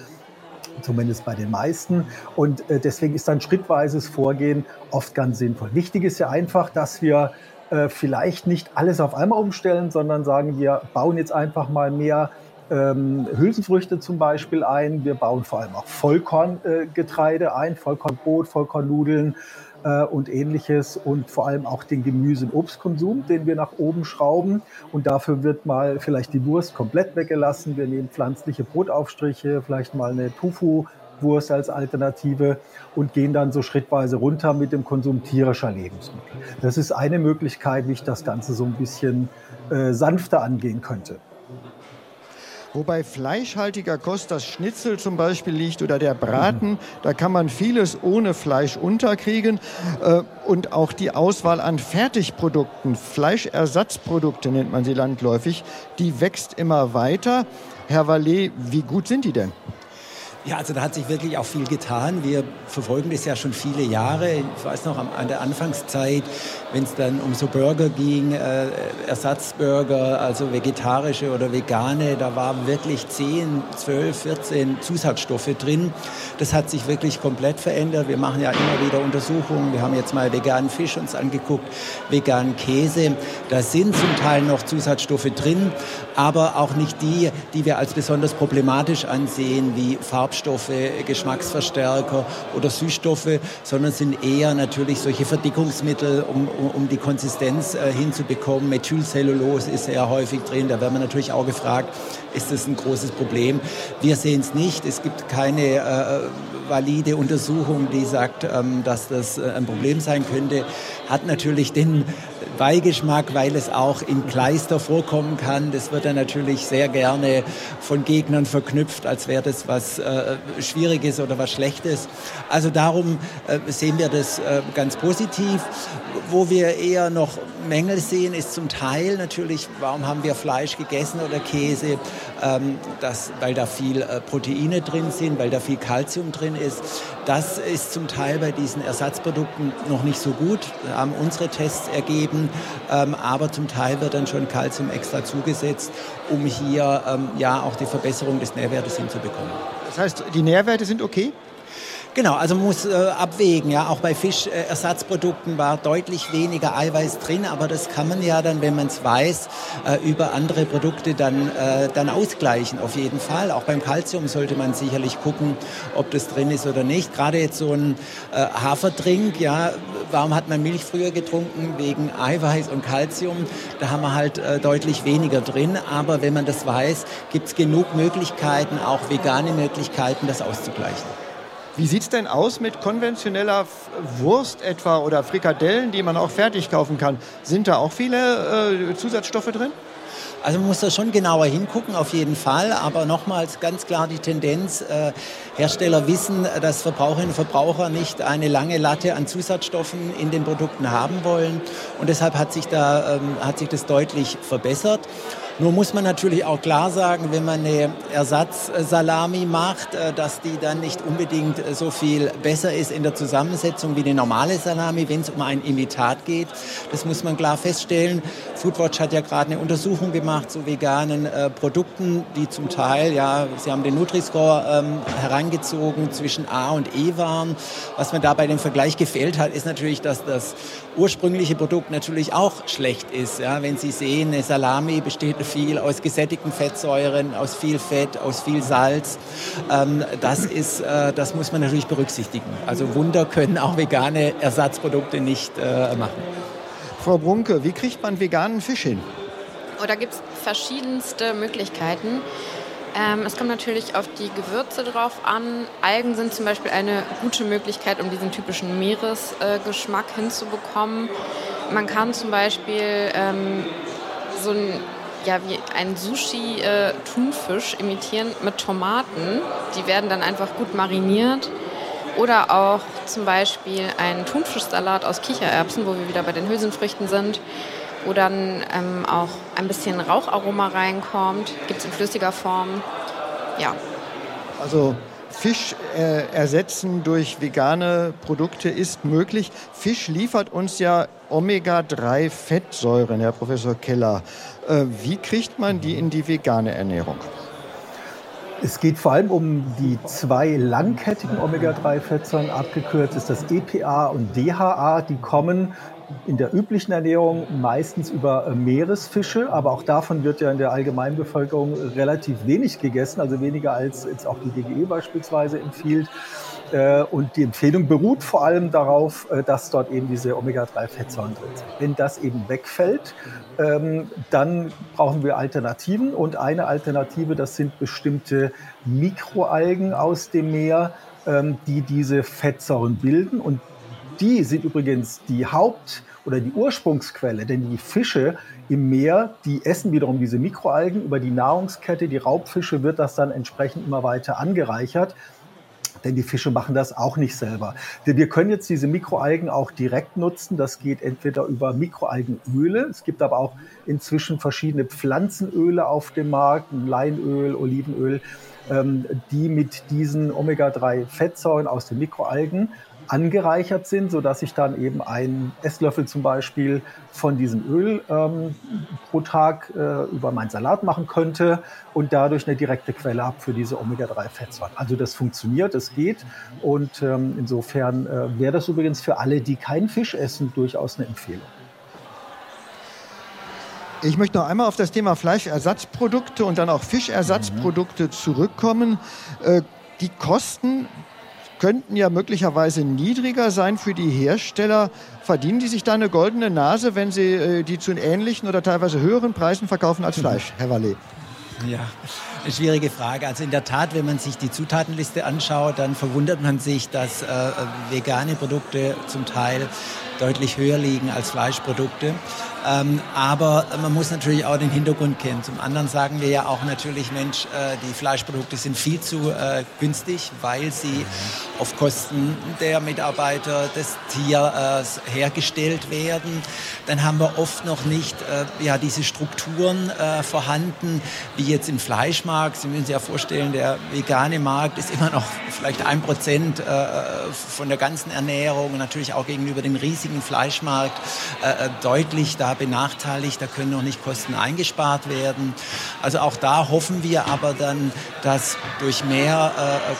zumindest bei den meisten. Und äh, deswegen ist dann schrittweises Vorgehen oft ganz sinnvoll. Wichtig ist ja einfach, dass wir äh, vielleicht nicht alles auf einmal umstellen, sondern sagen, wir bauen jetzt einfach mal mehr ähm, Hülsenfrüchte zum Beispiel ein. Wir bauen vor allem auch Vollkorngetreide äh, ein, Vollkornbrot, Vollkornnudeln äh, und ähnliches und vor allem auch den Gemüse- und Obstkonsum, den wir nach oben schrauben. Und dafür wird mal vielleicht die Wurst komplett weggelassen. Wir nehmen pflanzliche Brotaufstriche, vielleicht mal eine Tofu. Wurst als Alternative und gehen dann so schrittweise runter mit dem Konsum tierischer Lebensmittel. Das ist eine Möglichkeit, wie ich das Ganze so ein bisschen äh, sanfter angehen könnte. Wobei fleischhaltiger Kost das Schnitzel zum Beispiel liegt oder der Braten, da kann man vieles ohne Fleisch unterkriegen. Äh, und auch die Auswahl an Fertigprodukten, Fleischersatzprodukte nennt man sie landläufig, die wächst immer weiter. Herr Vallet, wie gut sind die denn? Ja, also da hat sich wirklich auch viel getan. Wir verfolgen das ja schon viele Jahre. Ich weiß noch an der Anfangszeit, wenn es dann um so Burger ging, äh, Ersatzburger, also vegetarische oder vegane, da waren wirklich 10, 12, 14 Zusatzstoffe drin. Das hat sich wirklich komplett verändert. Wir machen ja immer wieder Untersuchungen. Wir haben jetzt mal veganen Fisch uns angeguckt, veganen Käse. Da sind zum Teil noch Zusatzstoffe drin, aber auch nicht die, die wir als besonders problematisch ansehen, wie Farbstoffe Farbstoffe, Geschmacksverstärker oder Süßstoffe, sondern sind eher natürlich solche Verdickungsmittel, um, um, um die Konsistenz äh, hinzubekommen. Methylcellulose ist sehr häufig drin. Da werden wir natürlich auch gefragt, ist das ein großes Problem? Wir sehen es nicht. Es gibt keine äh, valide Untersuchung, die sagt, ähm, dass das äh, ein Problem sein könnte. Hat natürlich den Beigeschmack, weil es auch in Kleister vorkommen kann. Das wird dann natürlich sehr gerne von Gegnern verknüpft, als wäre das was äh, Schwieriges oder was Schlechtes. Also darum äh, sehen wir das äh, ganz positiv. Wo wir eher noch Mängel sehen, ist zum Teil natürlich, warum haben wir Fleisch gegessen oder Käse? Ähm, das, weil da viel äh, Proteine drin sind, weil da viel Kalzium drin ist. Das ist zum Teil bei diesen Ersatzprodukten noch nicht so gut, haben unsere Tests ergeben. Ähm, aber zum Teil wird dann schon Kalzium extra zugesetzt, um hier ähm, ja auch die Verbesserung des Nährwertes hinzubekommen. Das heißt, die Nährwerte sind okay? Genau, also man muss äh, abwägen. Ja, auch bei Fischersatzprodukten war deutlich weniger Eiweiß drin, aber das kann man ja dann, wenn man es weiß, äh, über andere Produkte dann, äh, dann ausgleichen. Auf jeden Fall. Auch beim Kalzium sollte man sicherlich gucken, ob das drin ist oder nicht. Gerade jetzt so ein äh, Haferdrink, ja, warum hat man Milch früher getrunken? Wegen Eiweiß und Kalzium. Da haben wir halt äh, deutlich weniger drin. Aber wenn man das weiß, gibt es genug Möglichkeiten, auch vegane Möglichkeiten, das auszugleichen. Wie sieht es denn aus mit konventioneller Wurst etwa oder Frikadellen, die man auch fertig kaufen kann? Sind da auch viele äh, Zusatzstoffe drin? Also man muss da schon genauer hingucken, auf jeden Fall. Aber nochmals ganz klar die Tendenz, äh, Hersteller wissen, dass Verbraucherinnen und Verbraucher nicht eine lange Latte an Zusatzstoffen in den Produkten haben wollen. Und deshalb hat sich, da, ähm, hat sich das deutlich verbessert. Nur muss man natürlich auch klar sagen, wenn man eine Ersatzsalami macht, äh, dass die dann nicht unbedingt so viel besser ist in der Zusammensetzung wie eine normale Salami, wenn es um ein Imitat geht. Das muss man klar feststellen. Foodwatch hat ja gerade eine Untersuchung gemacht zu veganen äh, Produkten, die zum Teil, ja, sie haben den Nutri-Score ähm, herangezogen, zwischen A und E waren. Was mir da bei dem Vergleich gefehlt hat, ist natürlich, dass das ursprüngliche Produkt natürlich auch schlecht ist. Ja, wenn Sie sehen, eine Salami besteht viel aus gesättigten Fettsäuren, aus viel Fett, aus viel Salz. Ähm, das, ist, äh, das muss man natürlich berücksichtigen. Also Wunder können auch vegane Ersatzprodukte nicht äh, machen. Frau Brunke, wie kriegt man veganen Fisch hin? Oh, da gibt es verschiedenste Möglichkeiten. Ähm, es kommt natürlich auf die Gewürze drauf an. Algen sind zum Beispiel eine gute Möglichkeit, um diesen typischen Meeresgeschmack äh, hinzubekommen. Man kann zum Beispiel ähm, so ein ja, wie ein Sushi-Thunfisch äh, imitieren mit Tomaten. Die werden dann einfach gut mariniert. Oder auch zum Beispiel ein Thunfischsalat aus Kichererbsen, wo wir wieder bei den Hülsenfrüchten sind, wo dann ähm, auch ein bisschen Raucharoma reinkommt. Gibt es in flüssiger Form. Ja. Also Fisch äh, ersetzen durch vegane Produkte ist möglich. Fisch liefert uns ja Omega-3-Fettsäuren, Herr Professor Keller. Äh, wie kriegt man die in die vegane Ernährung? Es geht vor allem um die zwei langkettigen Omega-3-Fettsäuren, abgekürzt ist das EPA und DHA. Die kommen in der üblichen Ernährung meistens über äh, Meeresfische, aber auch davon wird ja in der Allgemeinbevölkerung relativ wenig gegessen, also weniger als jetzt auch die DGE beispielsweise empfiehlt. Äh, und die Empfehlung beruht vor allem darauf, äh, dass dort eben diese Omega-3-Fettsäuren drin sind. Wenn das eben wegfällt, ähm, dann brauchen wir Alternativen. Und eine Alternative, das sind bestimmte Mikroalgen aus dem Meer, ähm, die diese Fettsäuren bilden. Und die sind übrigens die Haupt- oder die Ursprungsquelle, denn die Fische im Meer, die essen wiederum diese Mikroalgen. Über die Nahrungskette, die Raubfische, wird das dann entsprechend immer weiter angereichert. Denn die Fische machen das auch nicht selber. Wir können jetzt diese Mikroalgen auch direkt nutzen. Das geht entweder über Mikroalgenöle. Es gibt aber auch inzwischen verschiedene Pflanzenöle auf dem Markt, Leinöl, Olivenöl, ähm, die mit diesen Omega-3-Fettsäuren aus den Mikroalgen angereichert sind, sodass ich dann eben einen Esslöffel zum Beispiel von diesem Öl ähm, pro Tag äh, über meinen Salat machen könnte und dadurch eine direkte Quelle habe für diese Omega-3-Fettsäuren. Also das funktioniert, es geht und ähm, insofern äh, wäre das übrigens für alle, die keinen Fisch essen, durchaus eine Empfehlung. Ich möchte noch einmal auf das Thema Fleischersatzprodukte und dann auch Fischersatzprodukte mhm. zurückkommen. Äh, die Kosten könnten ja möglicherweise niedriger sein für die Hersteller. Verdienen die sich da eine goldene Nase, wenn sie äh, die zu ähnlichen oder teilweise höheren Preisen verkaufen als Fleisch, Herr Wallet? Ja, eine schwierige Frage. Also in der Tat, wenn man sich die Zutatenliste anschaut, dann verwundert man sich, dass äh, vegane Produkte zum Teil deutlich höher liegen als Fleischprodukte. Ähm, aber man muss natürlich auch den Hintergrund kennen. Zum anderen sagen wir ja auch natürlich, Mensch, äh, die Fleischprodukte sind viel zu äh, günstig, weil sie auf Kosten der Mitarbeiter des Tiers äh, hergestellt werden. Dann haben wir oft noch nicht äh, ja, diese Strukturen äh, vorhanden, wie jetzt im Fleischmarkt. Sie müssen sich ja vorstellen, der vegane Markt ist immer noch vielleicht ein Prozent äh, von der ganzen Ernährung und natürlich auch gegenüber dem riesigen Fleischmarkt deutlich da benachteiligt. Da können noch nicht Kosten eingespart werden. Also auch da hoffen wir aber dann, dass durch mehr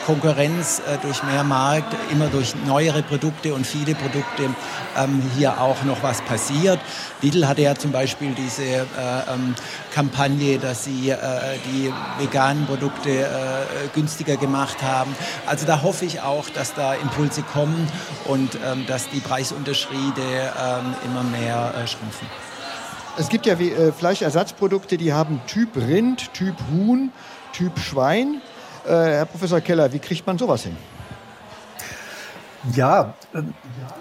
Konkurrenz, durch mehr Markt, immer durch neuere Produkte und viele Produkte ähm, hier auch noch was passiert. Lidl hatte ja zum Beispiel diese äh, ähm, Kampagne, dass sie äh, die veganen Produkte äh, günstiger gemacht haben. Also da hoffe ich auch, dass da Impulse kommen und ähm, dass die Preisunterschiede ähm, immer mehr äh, schrumpfen. Es gibt ja äh, Fleischersatzprodukte, die haben Typ Rind, Typ Huhn, Typ Schwein. Äh, Herr Professor Keller, wie kriegt man sowas hin? Ja, ähm,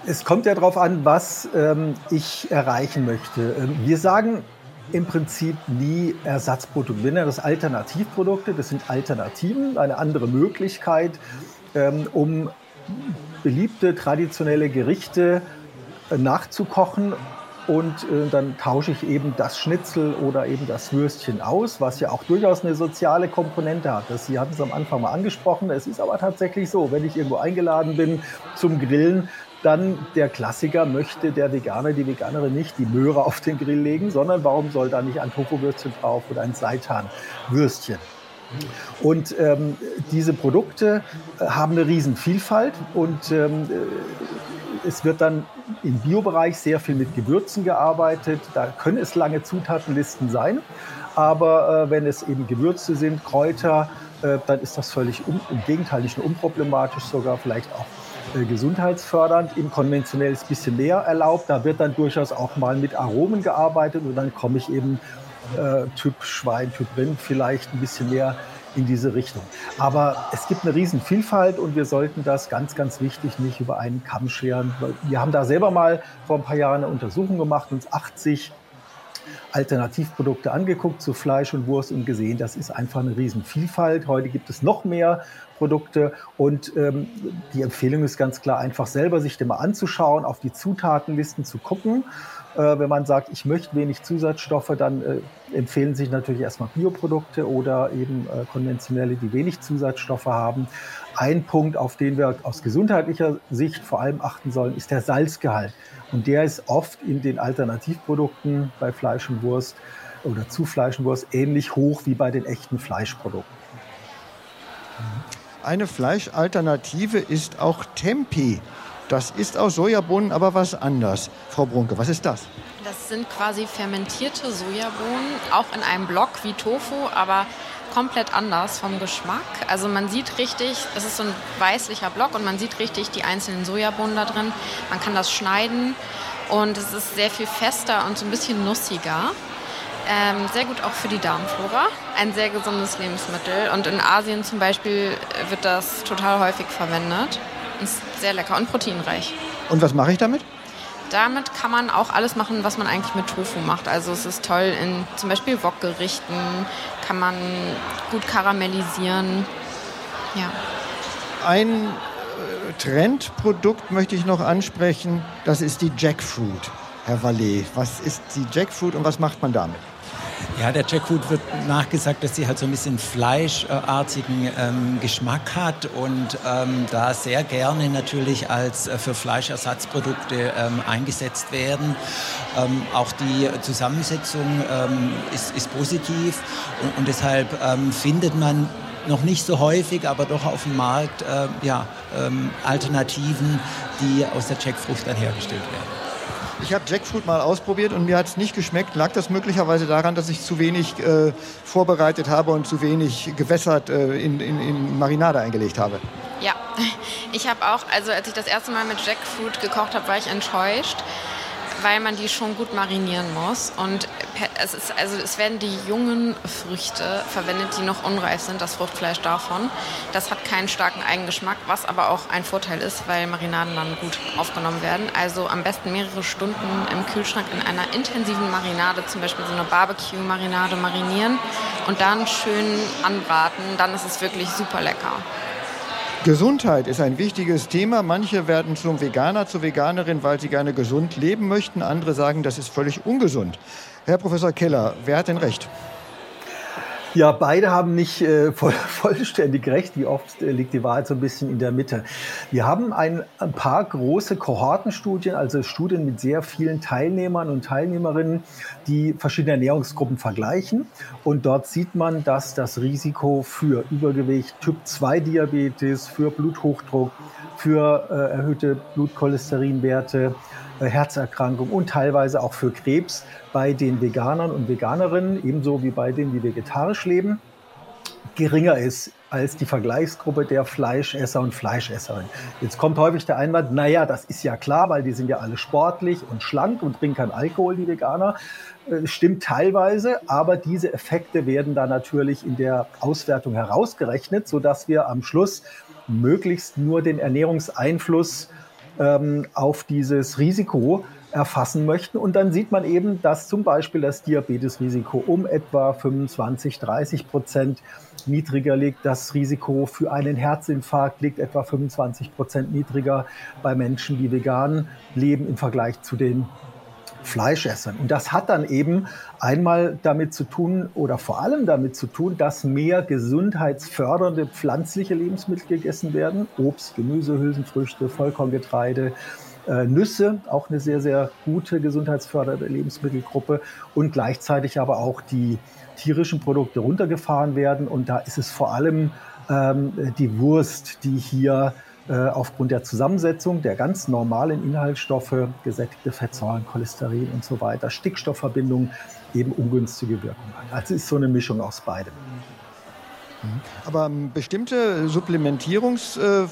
es kommt ja darauf an, was ähm, ich erreichen möchte. Ähm, wir sagen im Prinzip nie Ersatzprodukte. Wir nennen das Alternativprodukte. Das sind Alternativen, eine andere Möglichkeit, ähm, um beliebte traditionelle Gerichte äh, nachzukochen und äh, dann tausche ich eben das Schnitzel oder eben das Würstchen aus, was ja auch durchaus eine soziale Komponente hat. Das, Sie hatten es am Anfang mal angesprochen. Es ist aber tatsächlich so, wenn ich irgendwo eingeladen bin zum Grillen, dann der Klassiker möchte der Veganer, die Veganerin nicht die Möhre auf den Grill legen, sondern warum soll da nicht ein Tofu-Würstchen drauf oder ein Seitan-Würstchen? Und ähm, diese Produkte äh, haben eine Riesenvielfalt und ähm, äh, es wird dann im Biobereich sehr viel mit Gewürzen gearbeitet. Da können es lange Zutatenlisten sein. Aber äh, wenn es eben Gewürze sind, Kräuter, äh, dann ist das völlig um, im Gegenteil nicht nur unproblematisch, sogar vielleicht auch äh, gesundheitsfördernd. Im konventionell ist ein bisschen mehr erlaubt. Da wird dann durchaus auch mal mit Aromen gearbeitet und dann komme ich eben äh, Typ Schwein, Typ Rind vielleicht ein bisschen mehr in diese Richtung. Aber es gibt eine Riesenvielfalt und wir sollten das ganz, ganz wichtig nicht über einen Kamm scheren. Wir haben da selber mal vor ein paar Jahren eine Untersuchung gemacht, uns 80 Alternativprodukte angeguckt zu Fleisch und Wurst und gesehen, das ist einfach eine Riesenvielfalt. Heute gibt es noch mehr Produkte und ähm, die Empfehlung ist ganz klar, einfach selber sich dem mal anzuschauen, auf die Zutatenlisten zu gucken äh, wenn man sagt, ich möchte wenig Zusatzstoffe, dann äh, empfehlen sich natürlich erstmal Bioprodukte oder eben äh, konventionelle, die wenig Zusatzstoffe haben. Ein Punkt, auf den wir aus gesundheitlicher Sicht vor allem achten sollen, ist der Salzgehalt. Und der ist oft in den Alternativprodukten bei Fleisch und Wurst oder zu Fleisch und Wurst ähnlich hoch wie bei den echten Fleischprodukten. Eine Fleischalternative ist auch Tempi. Das ist aus Sojabohnen aber was anders. Frau Brunke, was ist das? Das sind quasi fermentierte Sojabohnen, auch in einem Block wie Tofu, aber komplett anders vom Geschmack. Also man sieht richtig, es ist so ein weißlicher Block und man sieht richtig die einzelnen Sojabohnen da drin. Man kann das schneiden und es ist sehr viel fester und so ein bisschen nussiger. Ähm, sehr gut auch für die Darmflora. Ein sehr gesundes Lebensmittel. Und in Asien zum Beispiel wird das total häufig verwendet. Ist sehr lecker und proteinreich. Und was mache ich damit? Damit kann man auch alles machen, was man eigentlich mit Tofu macht. Also es ist toll in zum Beispiel Wokgerichten, kann man gut karamellisieren. Ja. Ein äh, Trendprodukt möchte ich noch ansprechen, das ist die Jackfruit. Herr Vallet, was ist die Jackfruit und was macht man damit? Ja, der Jackfruit wird nachgesagt, dass sie halt so ein bisschen fleischartigen ähm, Geschmack hat und ähm, da sehr gerne natürlich als äh, für Fleischersatzprodukte ähm, eingesetzt werden. Ähm, auch die Zusammensetzung ähm, ist, ist, positiv und, und deshalb ähm, findet man noch nicht so häufig, aber doch auf dem Markt äh, ja, Alternativen, die aus der Jackfrucht dann hergestellt werden. Ich habe Jackfruit mal ausprobiert und mir hat es nicht geschmeckt. Lag das möglicherweise daran, dass ich zu wenig äh, vorbereitet habe und zu wenig gewässert äh, in, in, in Marinade eingelegt habe? Ja, ich habe auch, also als ich das erste Mal mit Jackfruit gekocht habe, war ich enttäuscht weil man die schon gut marinieren muss. Und es, ist, also es werden die jungen Früchte verwendet, die noch unreif sind, das Fruchtfleisch davon. Das hat keinen starken Eigengeschmack, was aber auch ein Vorteil ist, weil Marinaden dann gut aufgenommen werden. Also am besten mehrere Stunden im Kühlschrank in einer intensiven Marinade, zum Beispiel so eine Barbecue-Marinade marinieren und dann schön anbraten. Dann ist es wirklich super lecker. Gesundheit ist ein wichtiges Thema. Manche werden zum Veganer, zur Veganerin, weil sie gerne gesund leben möchten. Andere sagen, das ist völlig ungesund. Herr Professor Keller, wer hat denn recht? Ja, beide haben nicht äh, voll, vollständig recht. Wie oft äh, liegt die Wahrheit so ein bisschen in der Mitte. Wir haben ein, ein, paar große Kohortenstudien, also Studien mit sehr vielen Teilnehmern und Teilnehmerinnen, die verschiedene Ernährungsgruppen vergleichen. Und dort sieht man, dass das Risiko für Übergewicht, Typ-2-Diabetes, für Bluthochdruck, für äh, erhöhte Blutcholesterinwerte, äh, Herzerkrankung und teilweise auch für Krebs bei den Veganern und Veganerinnen, ebenso wie bei denen, die vegetarisch leben, geringer ist als die Vergleichsgruppe der Fleischesser und Fleischesserinnen. Jetzt kommt häufig der Einwand, naja, das ist ja klar, weil die sind ja alle sportlich und schlank und trinken keinen Alkohol, die Veganer. Äh, stimmt teilweise, aber diese Effekte werden da natürlich in der Auswertung herausgerechnet, sodass wir am Schluss möglichst nur den Ernährungseinfluss ähm, auf dieses Risiko erfassen möchten. Und dann sieht man eben, dass zum Beispiel das Diabetesrisiko um etwa 25, 30 Prozent niedriger liegt. Das Risiko für einen Herzinfarkt liegt etwa 25 Prozent niedriger bei Menschen, die vegan leben im Vergleich zu den Fleischessern. Und das hat dann eben einmal damit zu tun oder vor allem damit zu tun, dass mehr gesundheitsfördernde pflanzliche Lebensmittel gegessen werden. Obst, Gemüse, Hülsenfrüchte, Vollkorngetreide, Nüsse, auch eine sehr, sehr gute gesundheitsfördernde Lebensmittelgruppe und gleichzeitig aber auch die tierischen Produkte runtergefahren werden. Und da ist es vor allem ähm, die Wurst, die hier äh, aufgrund der Zusammensetzung der ganz normalen Inhaltsstoffe, gesättigte Fettsäuren, Cholesterin und so weiter, Stickstoffverbindungen eben ungünstige Wirkung hat. Also ist so eine Mischung aus beidem. Aber ähm, bestimmte Supplementierungs- äh,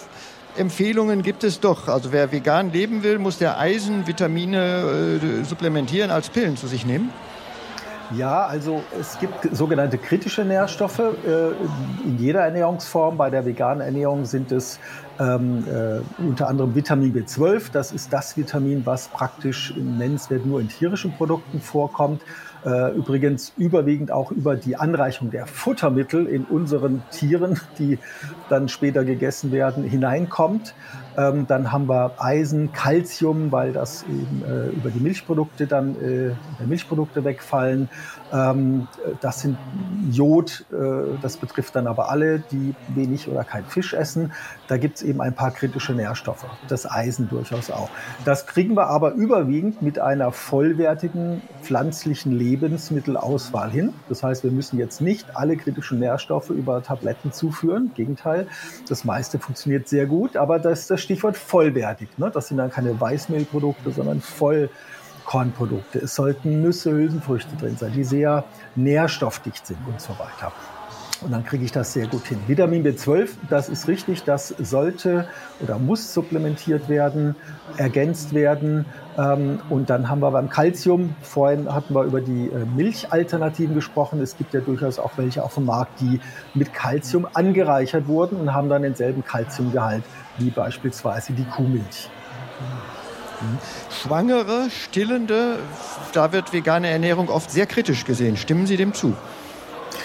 Empfehlungen gibt es doch. Also wer vegan leben will, muss der Eisen, Vitamine äh, supplementieren als Pillen zu sich nehmen. Ja, also es gibt sogenannte kritische Nährstoffe äh, in jeder Ernährungsform. Bei der veganen Ernährung sind es ähm, äh, unter anderem Vitamin B12. Das ist das Vitamin, was praktisch nennenswert nur in tierischen Produkten vorkommt. Äh, übrigens überwiegend auch über die Anreichung der Futtermittel in unseren Tieren, die dann später gegessen werden, hineinkommt. Ähm, dann haben wir Eisen, Calcium, weil das eben äh, über die Milchprodukte dann äh, Milchprodukte wegfallen. Ähm, das sind Jod, äh, das betrifft dann aber alle, die wenig oder kein Fisch essen. Da gibt es eben ein paar kritische Nährstoffe, das Eisen durchaus auch. Das kriegen wir aber überwiegend mit einer vollwertigen pflanzlichen Lebensmittelauswahl hin. Das heißt, wir müssen jetzt nicht alle kritischen Nährstoffe über Tabletten zuführen. Gegenteil, das meiste funktioniert sehr gut, aber das das Stichwort vollwertig. Ne? Das sind dann keine Weißmehlprodukte, sondern voll Kornprodukte. Es sollten Nüsse, Hülsenfrüchte drin sein, die sehr nährstoffdicht sind und so weiter. Und dann kriege ich das sehr gut hin. Vitamin B12, das ist richtig, das sollte oder muss supplementiert werden, ergänzt werden. Ähm, und dann haben wir beim Calcium, vorhin hatten wir über die äh, Milchalternativen gesprochen. Es gibt ja durchaus auch welche auf dem Markt, die mit Calcium angereichert wurden und haben dann denselben Calciumgehalt wie beispielsweise die Kuhmilch. Schwangere, Stillende, da wird vegane Ernährung oft sehr kritisch gesehen. Stimmen Sie dem zu?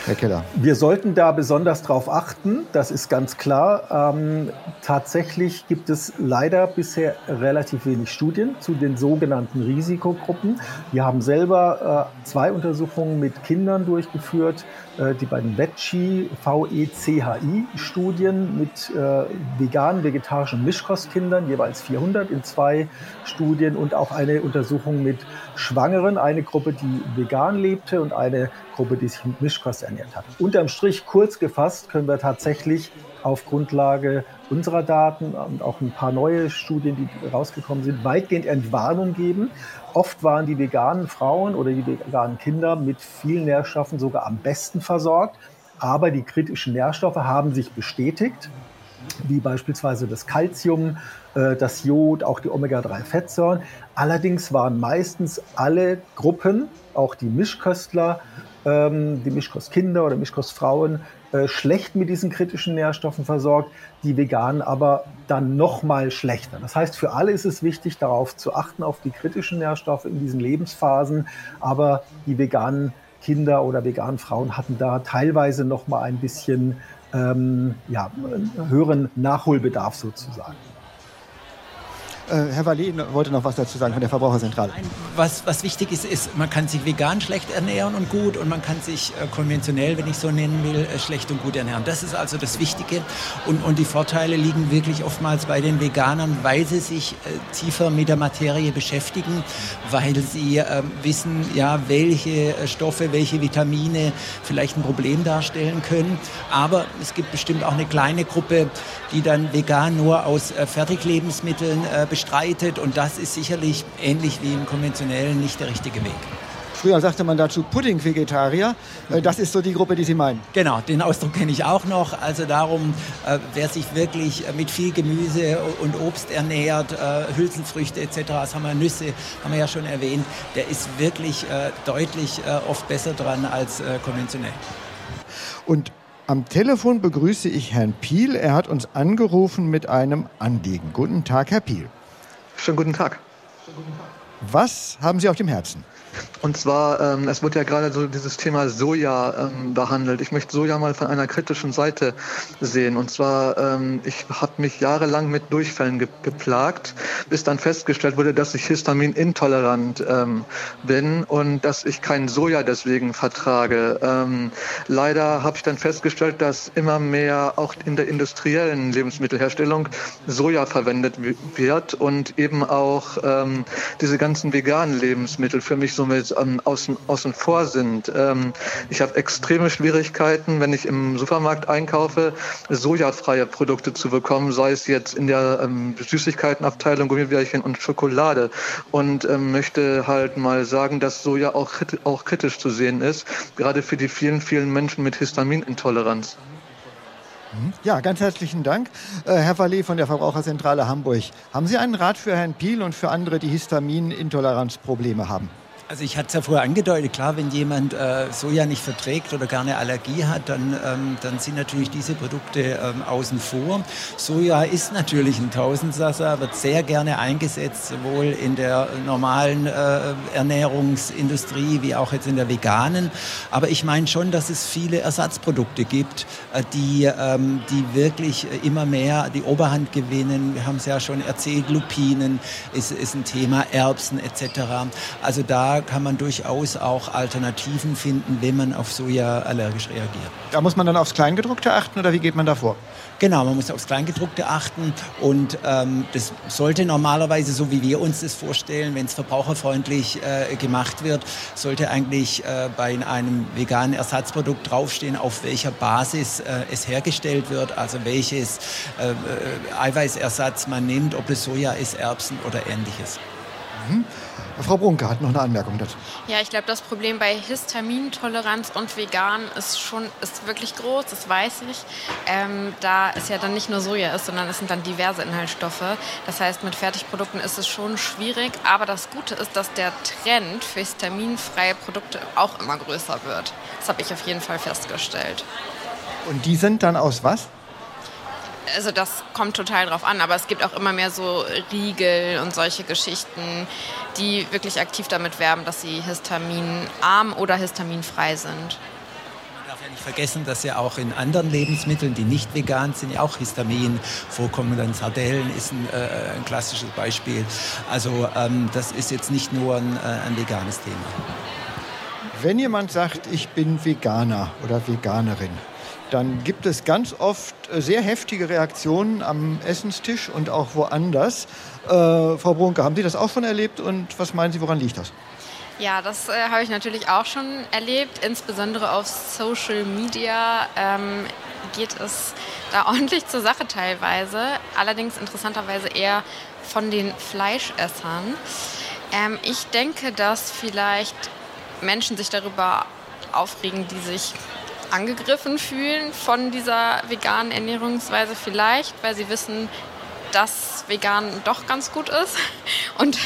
Herr Keller. Wir sollten da besonders darauf achten, das ist ganz klar. Ähm, tatsächlich gibt es leider bisher relativ wenig Studien zu den sogenannten Risikogruppen. Wir haben selber äh, zwei Untersuchungen mit Kindern durchgeführt, äh, die beiden VECHI, VECHI-Studien mit äh, veganen, vegetarischen Mischkostkindern, jeweils 400 in zwei Studien und auch eine Untersuchung mit Schwangeren, eine Gruppe, die vegan lebte und eine Gruppe, die sich mit Mischkost ernährt hat. Unterm Strich kurz gefasst können wir tatsächlich auf Grundlage unserer Daten und auch ein paar neue Studien, die rausgekommen sind, weitgehend Entwarnung geben. Oft waren die veganen Frauen oder die veganen Kinder mit vielen Nährstoffen sogar am besten versorgt. Aber die kritischen Nährstoffe haben sich bestätigt, wie beispielsweise das Calcium, äh, das Jod, auch die Omega-3-Fettsäuren. Allerdings waren meistens alle Gruppen, auch die Mischköstler, ähm, die Mischkostkinder oder Mischkostfrauen, äh, schlecht mit diesen kritischen Nährstoffen versorgt, die Veganen aber dann noch mal schlechter. Das heißt, für alle ist es wichtig, darauf zu achten, auf die kritischen Nährstoffe in diesen Lebensphasen. Aber die veganen Kinder oder veganen Frauen hatten da teilweise noch mal ein bisschen ähm, ja, höheren Nachholbedarf sozusagen. Äh, Herr Wallet wollte noch was dazu sagen von der Verbraucherzentrale. Was, was wichtig ist, ist, man kann sich vegan schlecht ernähren und gut und man kann sich äh, konventionell, wenn ich so nennen will, äh, schlecht und gut ernähren. Das ist also das Wichtige. Und, und die Vorteile liegen wirklich oftmals bei den Veganern, weil sie sich tiefer mit der Materie beschäftigen, weil sie äh, wissen, ja, welche Stoffe, welche Vitamine vielleicht ein Problem darstellen können. Aber es gibt bestimmt auch eine kleine Gruppe, die dann vegan nur aus Fertiglebensmitteln äh, bestreitet. Und das ist sicherlich ähnlich wie im konventionellen nicht der richtige Weg. Früher sagte man dazu Pudding-Vegetarier. Äh, das ist so die Gruppe, die Sie meinen. Genau, den Ausdruck kenne ich auch noch. Also darum, äh, wer sich wirklich äh, mit viel Gemüse und Obst ernährt, äh, Hülsenfrüchte etc., das haben wir Nüsse, haben wir ja schon erwähnt, der ist wirklich deutlich oft besser dran als konventionell. Und am Telefon begrüße ich Herrn Piel. Er hat uns angerufen mit einem Anliegen. Guten Tag, Herr Piel. Schönen guten Tag. Was haben Sie auf dem Herzen? Und zwar, ähm, es wird ja gerade so dieses Thema Soja ähm, behandelt. Ich möchte Soja mal von einer kritischen Seite sehen. Und zwar, ähm, ich habe mich jahrelang mit Durchfällen ge geplagt, bis dann festgestellt wurde, dass ich histaminintolerant ähm, bin und dass ich kein Soja deswegen vertrage. Ähm, leider habe ich dann festgestellt, dass immer mehr auch in der industriellen Lebensmittelherstellung Soja verwendet wird und eben auch ähm, diese ganzen veganen Lebensmittel für mich somit ähm, außen, außen vor sind. Ähm, ich habe extreme Schwierigkeiten, wenn ich im Supermarkt einkaufe, sojafreie Produkte zu bekommen, sei es jetzt in der ähm, Süßigkeitenabteilung, Gummibärchen und Schokolade. Und ähm, möchte halt mal sagen, dass Soja auch, auch kritisch zu sehen ist, gerade für die vielen, vielen Menschen mit Histaminintoleranz. Mhm. Ja, ganz herzlichen Dank. Äh, Herr Vallee von der Verbraucherzentrale Hamburg. Haben Sie einen Rat für Herrn Piel und für andere, die Histaminintoleranzprobleme haben? Also ich hatte es ja vorher angedeutet, klar, wenn jemand äh, Soja nicht verträgt oder gar eine Allergie hat, dann, ähm, dann sind natürlich diese Produkte ähm, außen vor. Soja ist natürlich ein Tausendsasser, wird sehr gerne eingesetzt, sowohl in der normalen äh, Ernährungsindustrie wie auch jetzt in der veganen. Aber ich meine schon, dass es viele Ersatzprodukte gibt, äh, die, ähm, die wirklich immer mehr die Oberhand gewinnen. Wir haben es ja schon erzählt, Lupinen ist, ist ein Thema, Erbsen etc. Also da kann man durchaus auch Alternativen finden, wenn man auf Soja allergisch reagiert. Da muss man dann aufs Kleingedruckte achten oder wie geht man da vor? Genau, man muss aufs Kleingedruckte achten und ähm, das sollte normalerweise, so wie wir uns das vorstellen, wenn es verbraucherfreundlich äh, gemacht wird, sollte eigentlich äh, bei einem veganen Ersatzprodukt draufstehen, auf welcher Basis äh, es hergestellt wird, also welches äh, äh, Eiweißersatz man nimmt, ob es Soja ist, Erbsen oder ähnliches. Mhm. Frau Brunke hat noch eine Anmerkung dazu. Ja, ich glaube, das Problem bei Histamintoleranz und vegan ist schon ist wirklich groß, das weiß ich. Ähm, da es ja dann nicht nur Soja ist, sondern es sind dann diverse Inhaltsstoffe. Das heißt, mit Fertigprodukten ist es schon schwierig. Aber das Gute ist, dass der Trend für histaminfreie Produkte auch immer größer wird. Das habe ich auf jeden Fall festgestellt. Und die sind dann aus was? Also das kommt total drauf an, aber es gibt auch immer mehr so Riegel und solche Geschichten, die wirklich aktiv damit werben, dass sie histaminarm oder histaminfrei sind. Man darf ja nicht vergessen, dass ja auch in anderen Lebensmitteln, die nicht vegan sind, ja auch Histamin vorkommen. Dann Sardellen ist ein, äh, ein klassisches Beispiel. Also ähm, das ist jetzt nicht nur ein, äh, ein veganes Thema. Wenn jemand sagt, ich bin Veganer oder Veganerin, dann gibt es ganz oft äh, sehr heftige Reaktionen am Essenstisch und auch woanders. Äh, Frau Brunke, haben Sie das auch schon erlebt und was meinen Sie, woran liegt das? Ja, das äh, habe ich natürlich auch schon erlebt, insbesondere auf Social Media. Ähm, geht es da ordentlich zur Sache teilweise, allerdings interessanterweise eher von den Fleischessern. Ähm, ich denke, dass vielleicht Menschen sich darüber aufregen, die sich angegriffen fühlen von dieser veganen Ernährungsweise vielleicht, weil sie wissen, dass vegan doch ganz gut ist und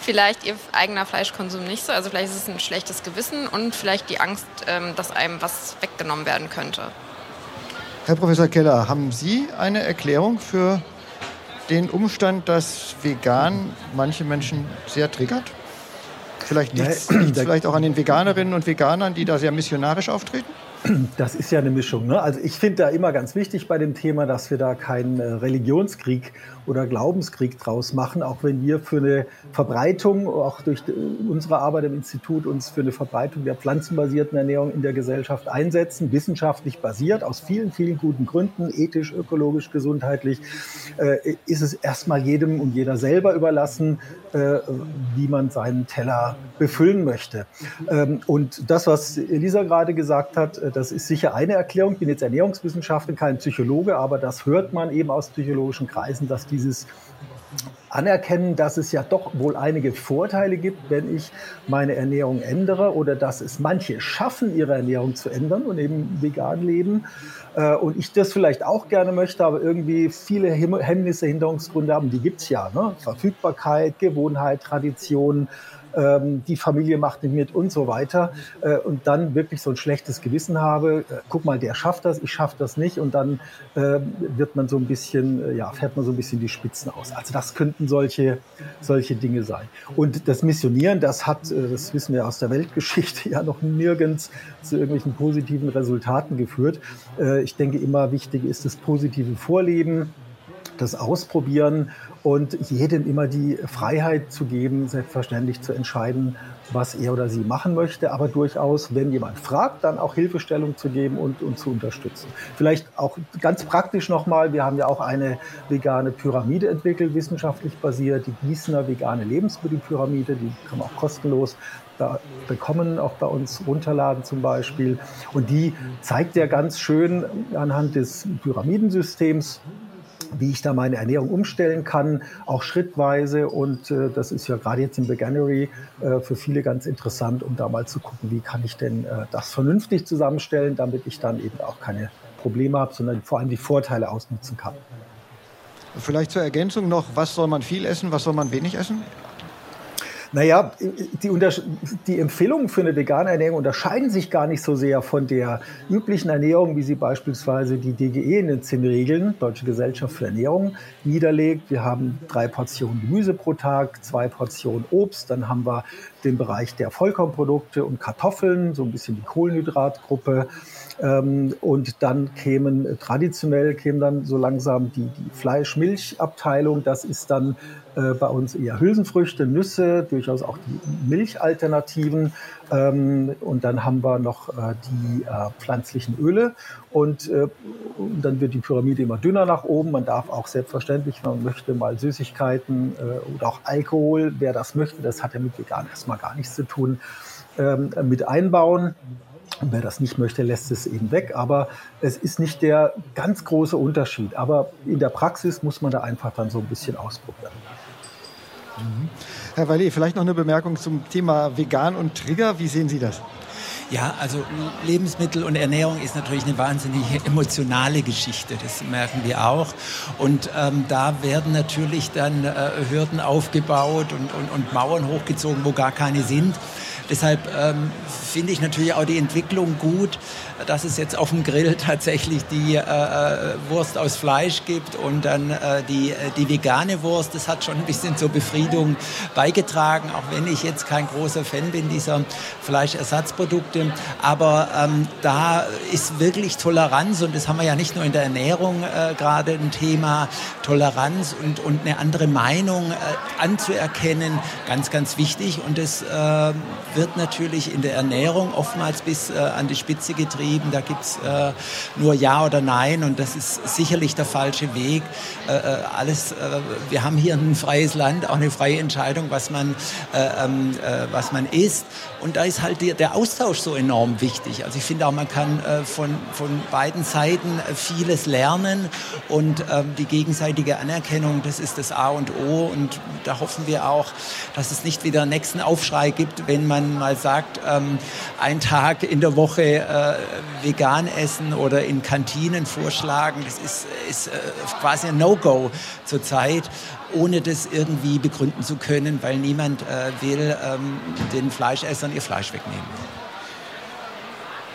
vielleicht ihr eigener Fleischkonsum nicht so. Also vielleicht ist es ein schlechtes Gewissen und vielleicht die Angst, ähm, dass einem was weggenommen werden könnte. Herr Professor Keller, haben Sie eine Erklärung für den Umstand, dass vegan manche Menschen sehr triggert? Vielleicht liegt es vielleicht auch an den Veganerinnen und Veganern, die da sehr missionarisch auftreten? Das ist ja eine Mischung. Ne? Also ich finde da immer ganz wichtig bei dem Thema, dass wir da keinen äh, Religionskrieg oder Glaubenskrieg draus machen, auch wenn wir für eine Verbreitung, auch durch unsere Arbeit im Institut, uns für eine Verbreitung der pflanzenbasierten Ernährung in der Gesellschaft einsetzen, wissenschaftlich basiert, aus vielen, vielen guten Gründen, ethisch, ökologisch, gesundheitlich, äh, ist es erstmal jedem und jeder selber überlassen, äh, wie man seinen Teller befüllen möchte. Ähm, und das, was Elisa gerade gesagt hat, äh, das ist sicher eine Erklärung. Ich bin jetzt Ernährungswissenschaftler, kein Psychologe, aber das hört man eben aus psychologischen Kreisen, dass dieses anerkennen, dass es ja doch wohl einige Vorteile gibt, wenn ich meine Ernährung ändere oder dass es manche schaffen, ihre Ernährung zu ändern und eben vegan leben. Äh, und ich das vielleicht auch gerne möchte, aber irgendwie viele Hemmnisse, Hinderungsgründe haben, die gibt es ja. Ne? Verfügbarkeit, Gewohnheit, Tradition, ähm, die Familie macht nicht mit und so weiter. Äh, und dann wirklich so ein schlechtes Gewissen habe, äh, guck mal, der schafft das, ich schaffe das nicht. Und dann äh, wird man so ein bisschen, äh, ja, fährt man so ein bisschen die Spitzen aus. Also das könnten solche, solche Dinge sein. Und das Missionieren, das hat, äh, das wissen wir aus der Weltgeschichte, ja noch nirgends zu irgendwelchen positiven Resultaten geführt. Äh, ich denke, immer wichtig ist das positive Vorleben, das Ausprobieren und jedem immer die Freiheit zu geben, selbstverständlich zu entscheiden, was er oder sie machen möchte, aber durchaus, wenn jemand fragt, dann auch Hilfestellung zu geben und, und zu unterstützen. Vielleicht auch ganz praktisch nochmal, wir haben ja auch eine vegane Pyramide entwickelt, wissenschaftlich basiert, die Gießener vegane Lebensmittelpyramide, die kann man auch kostenlos da bekommen, auch bei uns runterladen zum Beispiel. Und die zeigt ja ganz schön anhand des Pyramidensystems, wie ich da meine Ernährung umstellen kann, auch schrittweise. Und äh, das ist ja gerade jetzt im Veganuary äh, für viele ganz interessant, um da mal zu gucken, wie kann ich denn äh, das vernünftig zusammenstellen, damit ich dann eben auch keine Probleme habe, sondern vor allem die Vorteile ausnutzen kann. Vielleicht zur Ergänzung noch, was soll man viel essen, was soll man wenig essen? Naja, die, die Empfehlungen für eine vegane Ernährung unterscheiden sich gar nicht so sehr von der üblichen Ernährung, wie sie beispielsweise die DGE in den zehn Regeln, Deutsche Gesellschaft für Ernährung, niederlegt. Wir haben drei Portionen Gemüse pro Tag, zwei Portionen Obst, dann haben wir den Bereich der Vollkornprodukte und Kartoffeln, so ein bisschen die Kohlenhydratgruppe. Ähm, und dann kämen äh, traditionell kämen dann so langsam die, die Fleisch-Milch-Abteilung. Das ist dann äh, bei uns eher Hülsenfrüchte, Nüsse, durchaus auch die Milchalternativen. Ähm, und dann haben wir noch äh, die äh, pflanzlichen Öle. Und, äh, und, dann wird die Pyramide immer dünner nach oben. Man darf auch selbstverständlich, wenn man möchte, mal Süßigkeiten äh, oder auch Alkohol, wer das möchte, das hat ja mit vegan erstmal gar nichts zu tun, ähm, mit einbauen. Und wer das nicht möchte, lässt es eben weg. Aber es ist nicht der ganz große Unterschied. Aber in der Praxis muss man da einfach dann so ein bisschen ausprobieren. Mhm. Herr Wallet, vielleicht noch eine Bemerkung zum Thema Vegan und Trigger. Wie sehen Sie das? Ja, also Lebensmittel und Ernährung ist natürlich eine wahnsinnig emotionale Geschichte, das merken wir auch. Und ähm, da werden natürlich dann äh, Hürden aufgebaut und, und, und Mauern hochgezogen, wo gar keine sind. Deshalb ähm, finde ich natürlich auch die Entwicklung gut, dass es jetzt auf dem Grill tatsächlich die äh, äh, Wurst aus Fleisch gibt und dann äh, die, äh, die vegane Wurst. Das hat schon ein bisschen zur Befriedung beigetragen, auch wenn ich jetzt kein großer Fan bin dieser Fleischersatzprodukte. Aber ähm, da ist wirklich Toleranz und das haben wir ja nicht nur in der Ernährung äh, gerade ein Thema, Toleranz und, und eine andere Meinung äh, anzuerkennen, ganz, ganz wichtig. Und das wird natürlich in der Ernährung oftmals bis an die Spitze getrieben. Da gibt es äh, nur Ja oder Nein und das ist sicherlich der falsche Weg. Äh, äh alles, äh, wir haben hier ein freies Land, auch eine freie Entscheidung, was man, äh, ähm, was man isst. Und da ist halt der, der, Austausch so enorm wichtig. Also ich finde auch, man kann von, von beiden Seiten vieles lernen und ähm, die gegenseitige Anerkennung, das ist das A und O. Und da hoffen wir auch, dass es nicht wieder einen nächsten Aufschrei gibt, wenn man mal sagt, ähm, ein Tag in der Woche äh, vegan essen oder in Kantinen vorschlagen. Das ist, ist äh, quasi ein No-Go zurzeit ohne das irgendwie begründen zu können, weil niemand äh, will ähm, den Fleischessern ihr Fleisch wegnehmen.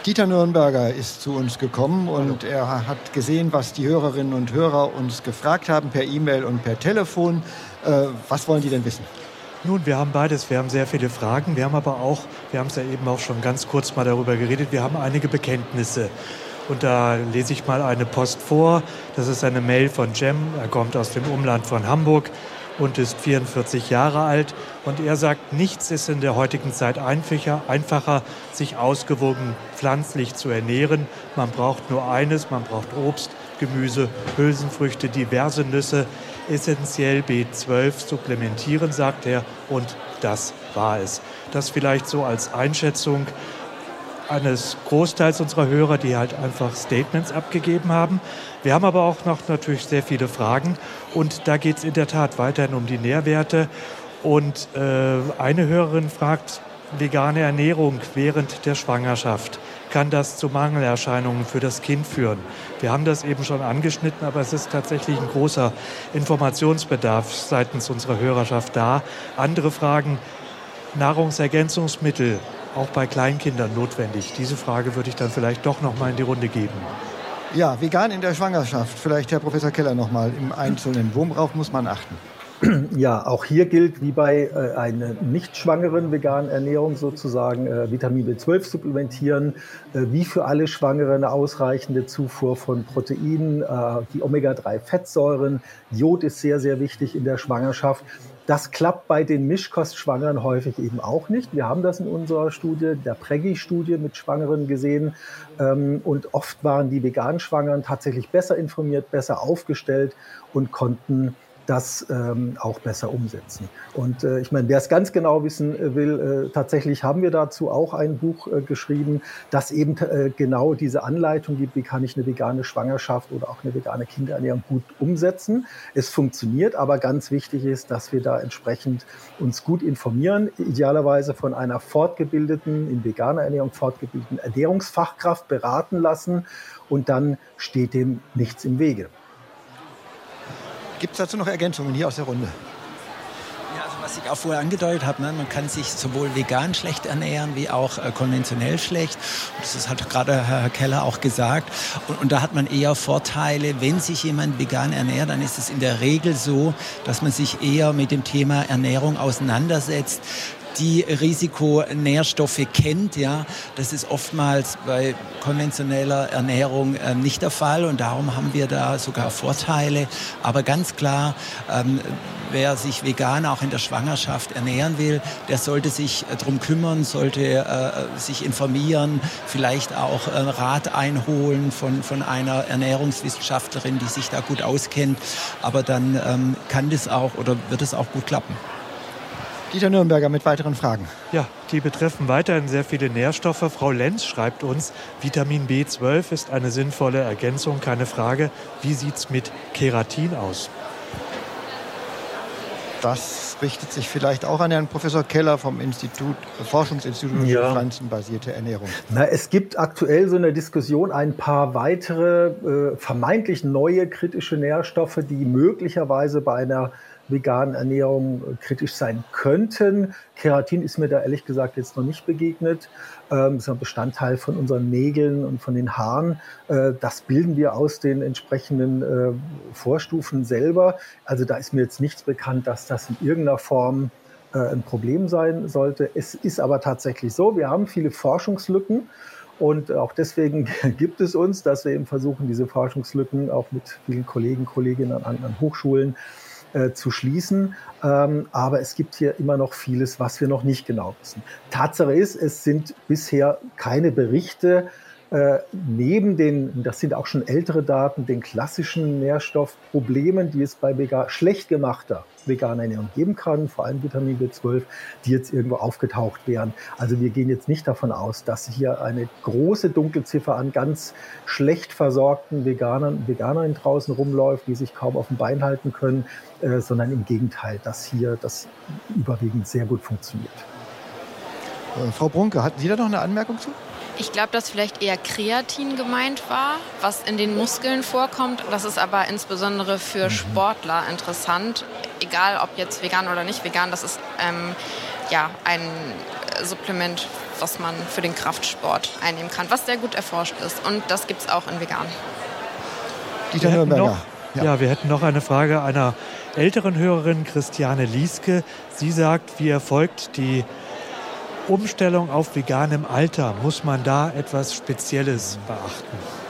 Dieter Nürnberger ist zu uns gekommen und er hat gesehen, was die Hörerinnen und Hörer uns gefragt haben per E-Mail und per Telefon. Äh, was wollen die denn wissen? Nun, wir haben beides. Wir haben sehr viele Fragen. Wir haben aber auch, wir haben es ja eben auch schon ganz kurz mal darüber geredet, wir haben einige Bekenntnisse. Und da lese ich mal eine Post vor. Das ist eine Mail von Jem. Er kommt aus dem Umland von Hamburg und ist 44 Jahre alt. Und er sagt, nichts ist in der heutigen Zeit einfacher, sich ausgewogen pflanzlich zu ernähren. Man braucht nur eines, man braucht Obst, Gemüse, Hülsenfrüchte, diverse Nüsse, essentiell B12 supplementieren, sagt er. Und das war es. Das vielleicht so als Einschätzung eines Großteils unserer Hörer, die halt einfach Statements abgegeben haben. Wir haben aber auch noch natürlich sehr viele Fragen und da geht es in der Tat weiterhin um die Nährwerte. Und äh, eine Hörerin fragt, vegane Ernährung während der Schwangerschaft, kann das zu Mangelerscheinungen für das Kind führen? Wir haben das eben schon angeschnitten, aber es ist tatsächlich ein großer Informationsbedarf seitens unserer Hörerschaft da. Andere Fragen, Nahrungsergänzungsmittel, auch bei Kleinkindern notwendig? Diese Frage würde ich dann vielleicht doch noch mal in die Runde geben. Ja, vegan in der Schwangerschaft. Vielleicht Herr Professor Keller noch mal im Einzelnen. Worauf muss man achten? Ja, auch hier gilt wie bei äh, einer nicht schwangeren veganen Ernährung sozusagen äh, Vitamin B12 supplementieren, äh, wie für alle Schwangere eine ausreichende Zufuhr von Proteinen, äh, die Omega-3-Fettsäuren. Jod ist sehr, sehr wichtig in der Schwangerschaft. Das klappt bei den Mischkostschwangeren häufig eben auch nicht. Wir haben das in unserer Studie, der Preggy-Studie mit Schwangeren gesehen. Ähm, und oft waren die veganen Schwangeren tatsächlich besser informiert, besser aufgestellt und konnten das ähm, auch besser umsetzen. Und äh, ich meine, wer es ganz genau wissen äh, will, äh, tatsächlich haben wir dazu auch ein Buch äh, geschrieben, das eben äh, genau diese Anleitung gibt, wie kann ich eine vegane Schwangerschaft oder auch eine vegane Kinderernährung gut umsetzen. Es funktioniert, aber ganz wichtig ist, dass wir da entsprechend uns gut informieren, idealerweise von einer fortgebildeten, in veganer Ernährung fortgebildeten Ernährungsfachkraft beraten lassen und dann steht dem nichts im Wege. Gibt es dazu noch Ergänzungen hier aus der Runde? Ja, also was ich auch vorher angedeutet habe, ne, man kann sich sowohl vegan schlecht ernähren wie auch äh, konventionell schlecht. Das hat gerade Herr Keller auch gesagt. Und, und, da hat man eher Vorteile. Wenn sich jemand vegan ernährt, dann ist es in der Regel so, dass man sich eher mit dem Thema Ernährung auseinandersetzt die Risikonährstoffe kennt. Ja, das ist oftmals bei konventioneller Ernährung äh, nicht der Fall und darum haben wir da sogar Vorteile. Aber ganz klar, ähm, wer sich vegan auch in der Schwangerschaft ernähren will, der sollte sich äh, darum kümmern, sollte äh, sich informieren, vielleicht auch äh, Rat einholen von, von einer Ernährungswissenschaftlerin, die sich da gut auskennt. Aber dann ähm, kann das auch oder wird es auch gut klappen. Dieter Nürnberger mit weiteren Fragen. Ja, die betreffen weiterhin sehr viele Nährstoffe. Frau Lenz schreibt uns, Vitamin B12 ist eine sinnvolle Ergänzung, keine Frage. Wie sieht es mit Keratin aus? Das richtet sich vielleicht auch an Herrn Professor Keller vom Institut, Forschungsinstitut ja. für pflanzenbasierte Ernährung. Na, es gibt aktuell so eine Diskussion ein paar weitere äh, vermeintlich neue kritische Nährstoffe, die möglicherweise bei einer veganen Ernährung äh, kritisch sein könnten. Keratin ist mir da ehrlich gesagt jetzt noch nicht begegnet. Ähm, ist ein Bestandteil von unseren Nägeln und von den Haaren. Äh, das bilden wir aus den entsprechenden äh, Vorstufen selber. Also da ist mir jetzt nichts bekannt, dass das in irgendeiner Form ein Problem sein sollte. Es ist aber tatsächlich so, wir haben viele Forschungslücken. Und auch deswegen gibt es uns, dass wir eben versuchen, diese Forschungslücken auch mit vielen Kollegen, Kolleginnen an anderen Hochschulen äh, zu schließen. Ähm, aber es gibt hier immer noch vieles, was wir noch nicht genau wissen. Tatsache ist, es sind bisher keine Berichte äh, neben den, das sind auch schon ältere Daten, den klassischen Nährstoffproblemen, die es bei vegan, schlecht gemachter veganer Ernährung geben kann, vor allem Vitamin B12, die jetzt irgendwo aufgetaucht wären. Also wir gehen jetzt nicht davon aus, dass hier eine große Dunkelziffer an ganz schlecht versorgten Veganern, Veganern draußen rumläuft, die sich kaum auf dem Bein halten können, äh, sondern im Gegenteil, dass hier das überwiegend sehr gut funktioniert. Äh, Frau Brunke, hatten Sie da noch eine Anmerkung zu? Ich glaube, dass vielleicht eher Kreatin gemeint war, was in den Muskeln vorkommt. Das ist aber insbesondere für mhm. Sportler interessant. Egal, ob jetzt vegan oder nicht vegan, das ist ähm, ja ein Supplement, was man für den Kraftsport einnehmen kann, was sehr gut erforscht ist. Und das gibt es auch in vegan. Dieter Nürnberger. Ja. ja, wir hätten noch eine Frage einer älteren Hörerin, Christiane Lieske. Sie sagt, wie erfolgt die Umstellung auf veganem Alter? Muss man da etwas Spezielles beachten?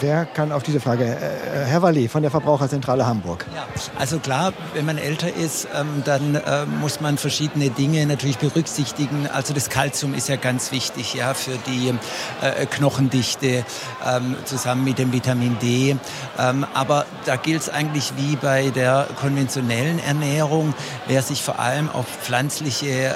Wer kann auf diese Frage? Äh, Herr Walli von der Verbraucherzentrale Hamburg. Ja, also klar, wenn man älter ist, ähm, dann äh, muss man verschiedene Dinge natürlich berücksichtigen. Also das Kalzium ist ja ganz wichtig ja, für die äh, Knochendichte ähm, zusammen mit dem Vitamin D. Ähm, aber da gilt es eigentlich wie bei der konventionellen Ernährung, wer sich vor allem auf pflanzliche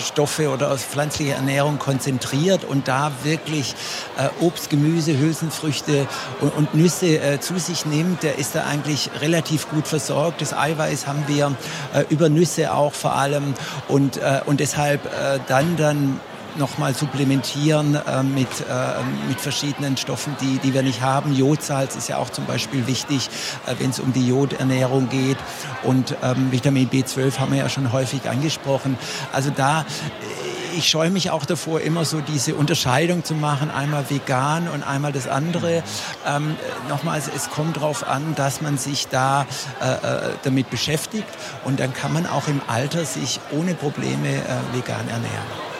Stoffe oder aus pflanzlicher Ernährung konzentriert und da wirklich äh, Obst, Gemüse, Hülsenfrüchte und, und Nüsse äh, zu sich nimmt, der ist da eigentlich relativ gut versorgt. Das Eiweiß haben wir äh, über Nüsse auch vor allem und, äh, und deshalb äh, dann dann nochmal supplementieren äh, mit, äh, mit verschiedenen Stoffen, die, die wir nicht haben. Jodsalz ist ja auch zum Beispiel wichtig, äh, wenn es um die Jodernährung geht. Und ähm, Vitamin B12 haben wir ja schon häufig angesprochen. Also da ich scheue mich auch davor, immer so diese Unterscheidung zu machen, einmal vegan und einmal das andere. Ähm, nochmals, es kommt darauf an, dass man sich da äh, äh, damit beschäftigt und dann kann man auch im Alter sich ohne Probleme äh, vegan ernähren.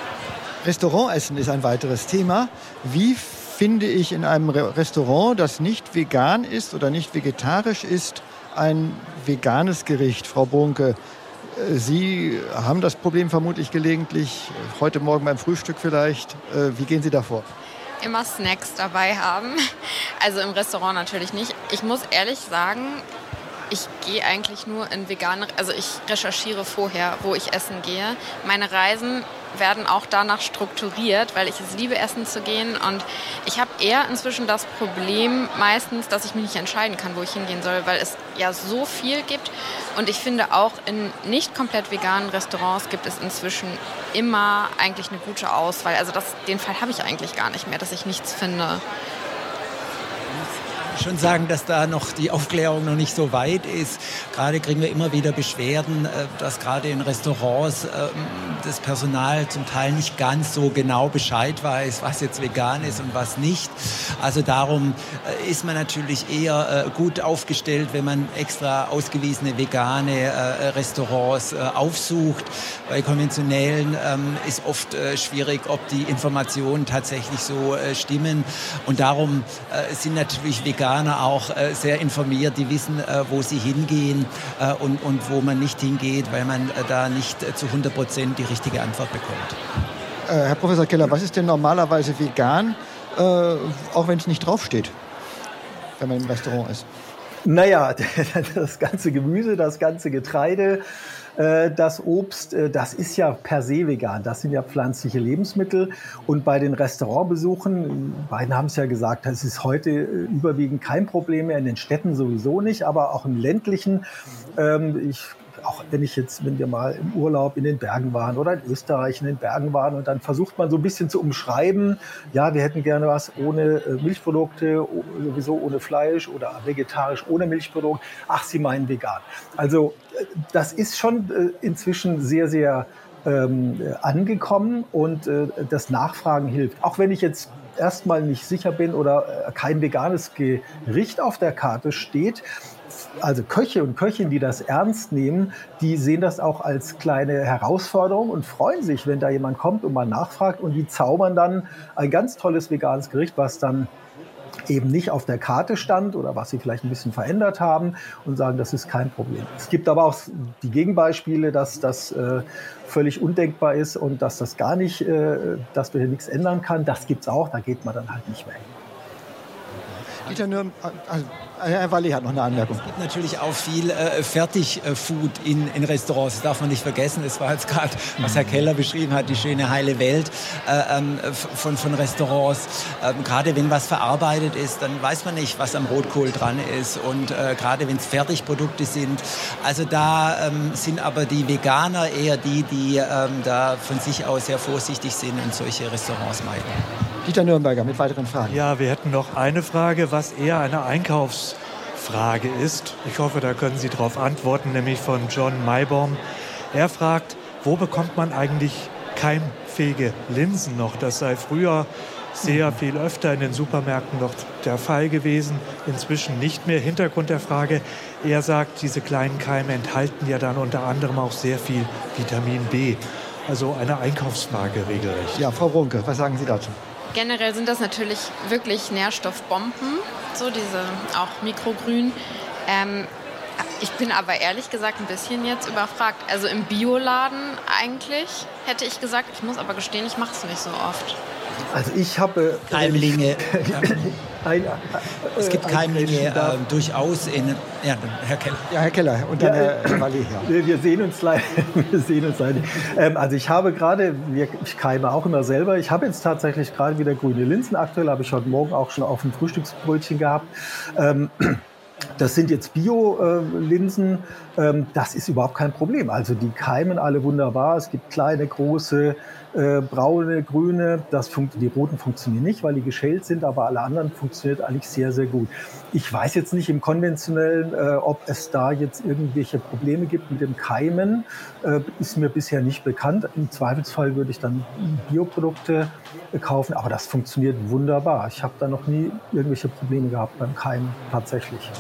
Restaurantessen ist ein weiteres Thema. Wie finde ich in einem Restaurant, das nicht vegan ist oder nicht vegetarisch ist, ein veganes Gericht? Frau Bonke, äh, Sie haben das Problem vermutlich gelegentlich, heute Morgen beim Frühstück vielleicht. Äh, wie gehen Sie davor? Immer Snacks dabei haben. Also im Restaurant natürlich nicht. Ich muss ehrlich sagen, ich gehe eigentlich nur in vegane, also ich recherchiere vorher, wo ich essen gehe. Meine Reisen werden auch danach strukturiert, weil ich es liebe, essen zu gehen. Und ich habe eher inzwischen das Problem meistens, dass ich mich nicht entscheiden kann, wo ich hingehen soll, weil es ja so viel gibt. Und ich finde auch in nicht komplett veganen Restaurants gibt es inzwischen immer eigentlich eine gute Auswahl. Also das, den Fall habe ich eigentlich gar nicht mehr, dass ich nichts finde schon sagen, dass da noch die Aufklärung noch nicht so weit ist. Gerade kriegen wir immer wieder Beschwerden, äh, dass gerade in Restaurants ähm, das Personal zum Teil nicht ganz so genau Bescheid weiß, was jetzt vegan ist und was nicht. Also darum äh, ist man natürlich eher äh, gut aufgestellt, wenn man extra ausgewiesene vegane Restaurants aufsucht. Bei konventionellen ähm, ist oft schwierig, ob die Informationen tatsächlich so stimmen. Und darum sind natürlich vegane Veganer auch äh, sehr informiert, die wissen, äh, wo sie hingehen äh, und, und wo man nicht hingeht, weil man äh, da nicht äh, zu 100 Prozent die richtige Antwort bekommt. Äh, Herr Professor Keller, was ist denn normalerweise vegan, auch wenn es nicht draufsteht, wenn man im Restaurant ist? Naja, das ganze Gemüse, das ganze Getreide, das Obst, äh, das ist ja per se vegan. Das sind ja pflanzliche Lebensmittel. Und bei den Restaurantbesuchen, beiden haben es ja gesagt, das ist heute äh, überwiegend kein Problem mehr, in den Städten sowieso nicht, aber auch im ländlichen. Ähm, ich auch wenn ich jetzt, wenn wir mal im Urlaub in den Bergen waren oder in Österreich in den Bergen waren und dann versucht man so ein bisschen zu umschreiben, ja, wir hätten gerne was ohne äh, Milchprodukte, sowieso ohne Fleisch oder vegetarisch ohne Milchprodukt. Ach, Sie meinen vegan. Also äh, das ist schon äh, inzwischen sehr, sehr ähm, angekommen und äh, das Nachfragen hilft. Auch wenn ich jetzt erstmal nicht sicher bin oder kein veganes Gericht auf der Karte steht, also Köche und Köchinnen, die das ernst nehmen, die sehen das auch als kleine Herausforderung und freuen sich, wenn da jemand kommt und mal nachfragt und die zaubern dann ein ganz tolles veganes Gericht, was dann eben nicht auf der Karte stand oder was sie vielleicht ein bisschen verändert haben und sagen, das ist kein Problem. Es gibt aber auch die Gegenbeispiele, dass das äh, völlig undenkbar ist und dass das gar nicht, äh, dass du hier nichts ändern kann. Das gibt es auch, da geht man dann halt nicht mehr hin. Dieter Nürn, also Herr Walli hat noch eine Anmerkung. Es gibt natürlich auch viel äh, Fertigfood in, in Restaurants. Das darf man nicht vergessen. Es war jetzt gerade, was Herr Keller beschrieben hat, die schöne heile Welt äh, ähm, von, von Restaurants. Ähm, gerade wenn was verarbeitet ist, dann weiß man nicht, was am Rotkohl dran ist. Und äh, gerade wenn es Fertigprodukte sind. Also da ähm, sind aber die Veganer eher die, die ähm, da von sich aus sehr vorsichtig sind und solche Restaurants meiden. Dieter Nürnberger mit weiteren Fragen. Ja, wir hätten noch eine Frage, was eher eine Einkaufsfrage ist. Ich hoffe, da können Sie darauf antworten, nämlich von John Maybaum. Er fragt, wo bekommt man eigentlich kein tragfähige Linsen noch. Das sei früher sehr viel öfter in den Supermärkten noch der Fall gewesen, inzwischen nicht mehr. Hintergrund der Frage, er sagt, diese kleinen Keime enthalten ja dann unter anderem auch sehr viel Vitamin B. Also eine Einkaufsfrage regelrecht. Ja, Frau Brunke, was sagen Sie dazu? Generell sind das natürlich wirklich Nährstoffbomben, so diese auch Mikrogrün. Ähm, ich bin aber ehrlich gesagt ein bisschen jetzt überfragt. Also im Bioladen eigentlich hätte ich gesagt, ich muss aber gestehen, ich mache es nicht so oft. Also ich habe... Keimlinge. Ein, es gibt Keimlinge äh, durchaus in... Ja, Herr Keller. Ja, Herr Keller und dann Ja, Herr Walli. Ja. Wir sehen uns leider. Wir sehen uns leider. Ähm, also ich habe gerade, wir- ich keime auch immer selber. Ich habe jetzt tatsächlich gerade wieder grüne Linsen. Aktuell habe ich heute Morgen auch schon auf dem Frühstücksbrötchen gehabt. Ähm, das sind jetzt Bio-Linsen. Ähm, das ist überhaupt kein Problem. Also die keimen alle wunderbar. Es gibt kleine, große, äh, braune, grüne. Das funkt, die roten funktionieren nicht, weil die geschält sind, aber alle anderen funktioniert eigentlich sehr, sehr gut. Ich weiß jetzt nicht im konventionellen, äh, ob es da jetzt irgendwelche Probleme gibt mit dem Keimen. Äh, ist mir bisher nicht bekannt. Im Zweifelsfall würde ich dann Bioprodukte äh, kaufen, aber das funktioniert wunderbar. Ich habe da noch nie irgendwelche Probleme gehabt beim Keimen tatsächlich.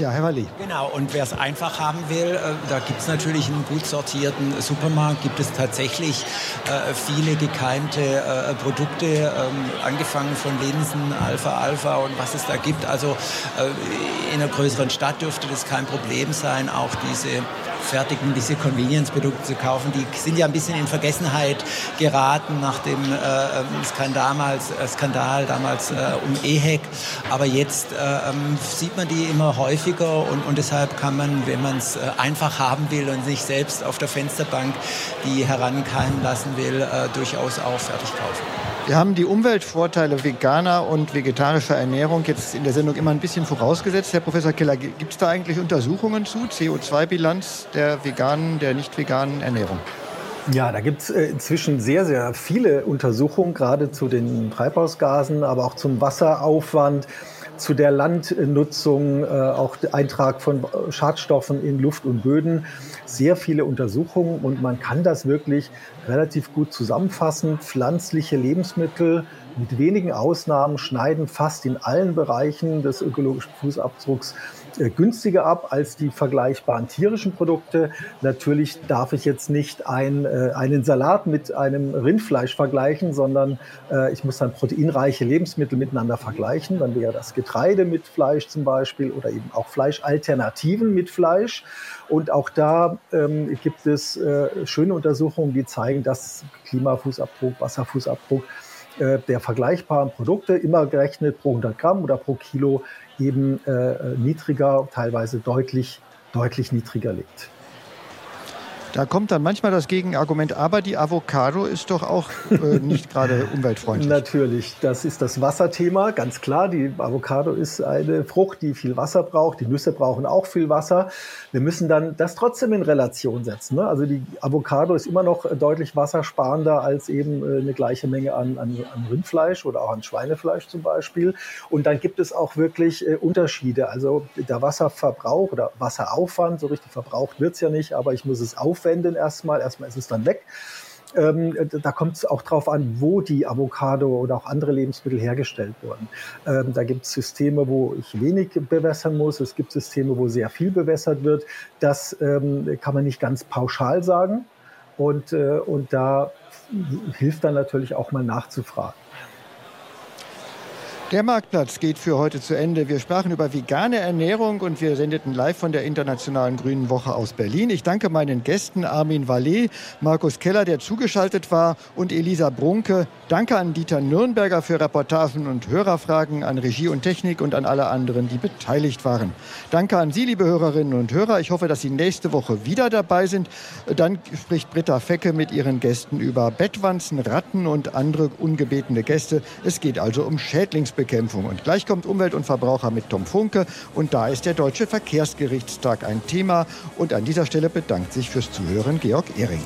Ja, Herr Walli. Genau, und wer es einfach haben will, äh, da gibt es natürlich einen gut sortierten Supermarkt, gibt es tatsächlich äh, viele gekeimte äh, Produkte, ähm, angefangen von Linsen, Alpha Alpha und was es da gibt. Also äh, in einer größeren Stadt dürfte das kein Problem sein, auch diese fertigen, diese Convenience-Produkte zu kaufen. Die sind ja ein bisschen in Vergessenheit geraten nach dem äh, ähm, Skandal damals, äh, Skandal damals äh, um EHEC. Aber jetzt äh, ähm, sieht man die immer häufiger und, und deshalb kann man, wenn man es äh, einfach haben will und sich selbst auf der Fensterbank die herankeimen lassen will, äh, durchaus auch fertig kaufen. Wir haben die Umweltvorteile veganer und vegetarischer Ernährung jetzt in der Sendung immer ein bisschen vorausgesetzt. Herr Professor Keller, gibt es da eigentlich Untersuchungen zu CO2-Bilanz der veganen, der nicht veganen Ernährung? Ja, da gibt es äh, inzwischen sehr, sehr viele Untersuchungen, gerade zu den Treibhausgasen, aber auch zum Wasseraufwand, zu der Landnutzung, äh, auch Eintrag von Schadstoffen in Luft und Böden. Sehr viele Untersuchungen und man kann das wirklich relativ gut zusammenfassen. Pflanzliche Lebensmittel mit wenigen Ausnahmen schneiden fast in allen Bereichen des ökologischen Fußabdrucks günstiger ab als die vergleichbaren tierischen Produkte. Natürlich darf ich jetzt nicht ein, äh, einen Salat mit einem Rindfleisch vergleichen, sondern äh, ich muss dann proteinreiche Lebensmittel miteinander vergleichen. Dann wäre das Getreide mit Fleisch zum Beispiel oder eben auch Fleischalternativen mit Fleisch. Und auch da ähm, gibt es äh, schöne Untersuchungen, die zeigen, dass Klimafußabdruck, Wasserfußabdruck äh, der vergleichbaren Produkte immer gerechnet pro 100 Gramm oder pro Kilo eben äh, niedriger, teilweise deutlich, deutlich niedriger liegt. Da kommt dann manchmal das Gegenargument, aber die Avocado ist doch auch äh, nicht gerade umweltfreundlich. Natürlich, das ist das Wasserthema, ganz klar. Die Avocado ist eine Frucht, die viel Wasser braucht. Die Nüsse brauchen auch viel Wasser. Wir müssen dann das trotzdem in Relation setzen. Ne? Also die Avocado ist immer noch deutlich wassersparender als eben äh, eine gleiche Menge an, an, an Rindfleisch oder auch an Schweinefleisch zum Beispiel. Und dann gibt es auch wirklich äh, Unterschiede. Also der Wasserverbrauch oder Wasseraufwand, so richtig verbraucht wird es ja nicht, aber ich muss es aufwenden erstmal. Erstmal ist es dann weg. Ähm, da kommt es auch darauf an, wo die Avocado oder auch andere Lebensmittel hergestellt wurden. Ähm, da gibt es Systeme, wo ich wenig bewässern muss. Es gibt Systeme, wo sehr viel bewässert wird. Das ähm, kann man nicht ganz pauschal sagen. Und, äh, und da hilft dann natürlich auch mal nachzufragen. Der Marktplatz geht für heute zu Ende. Wir sprachen über vegane Ernährung und wir sendeten live von der Internationalen Grünen Woche aus Berlin. Ich danke meinen Gästen Armin Vallet, Markus Keller, der zugeschaltet war, und Elisa Brunke. Danke an Dieter Nürnberger für Reportagen und Hörerfragen, an Regie und Technik und an alle anderen, die beteiligt waren. Danke an Sie, liebe Hörerinnen und Hörer. Ich hoffe, dass Sie nächste Woche wieder dabei sind. Dann spricht Britta Fecke mit ihren Gästen über Bettwanzen, Ratten und andere ungebetene Gäste. Es geht also um Schädlingsbekämpfung. Und gleich kommt Umwelt und Verbraucher mit Tom Funke. Und da ist der Deutsche Verkehrsgerichtstag ein Thema. Und an dieser Stelle bedankt sich fürs Zuhören Georg Ehring.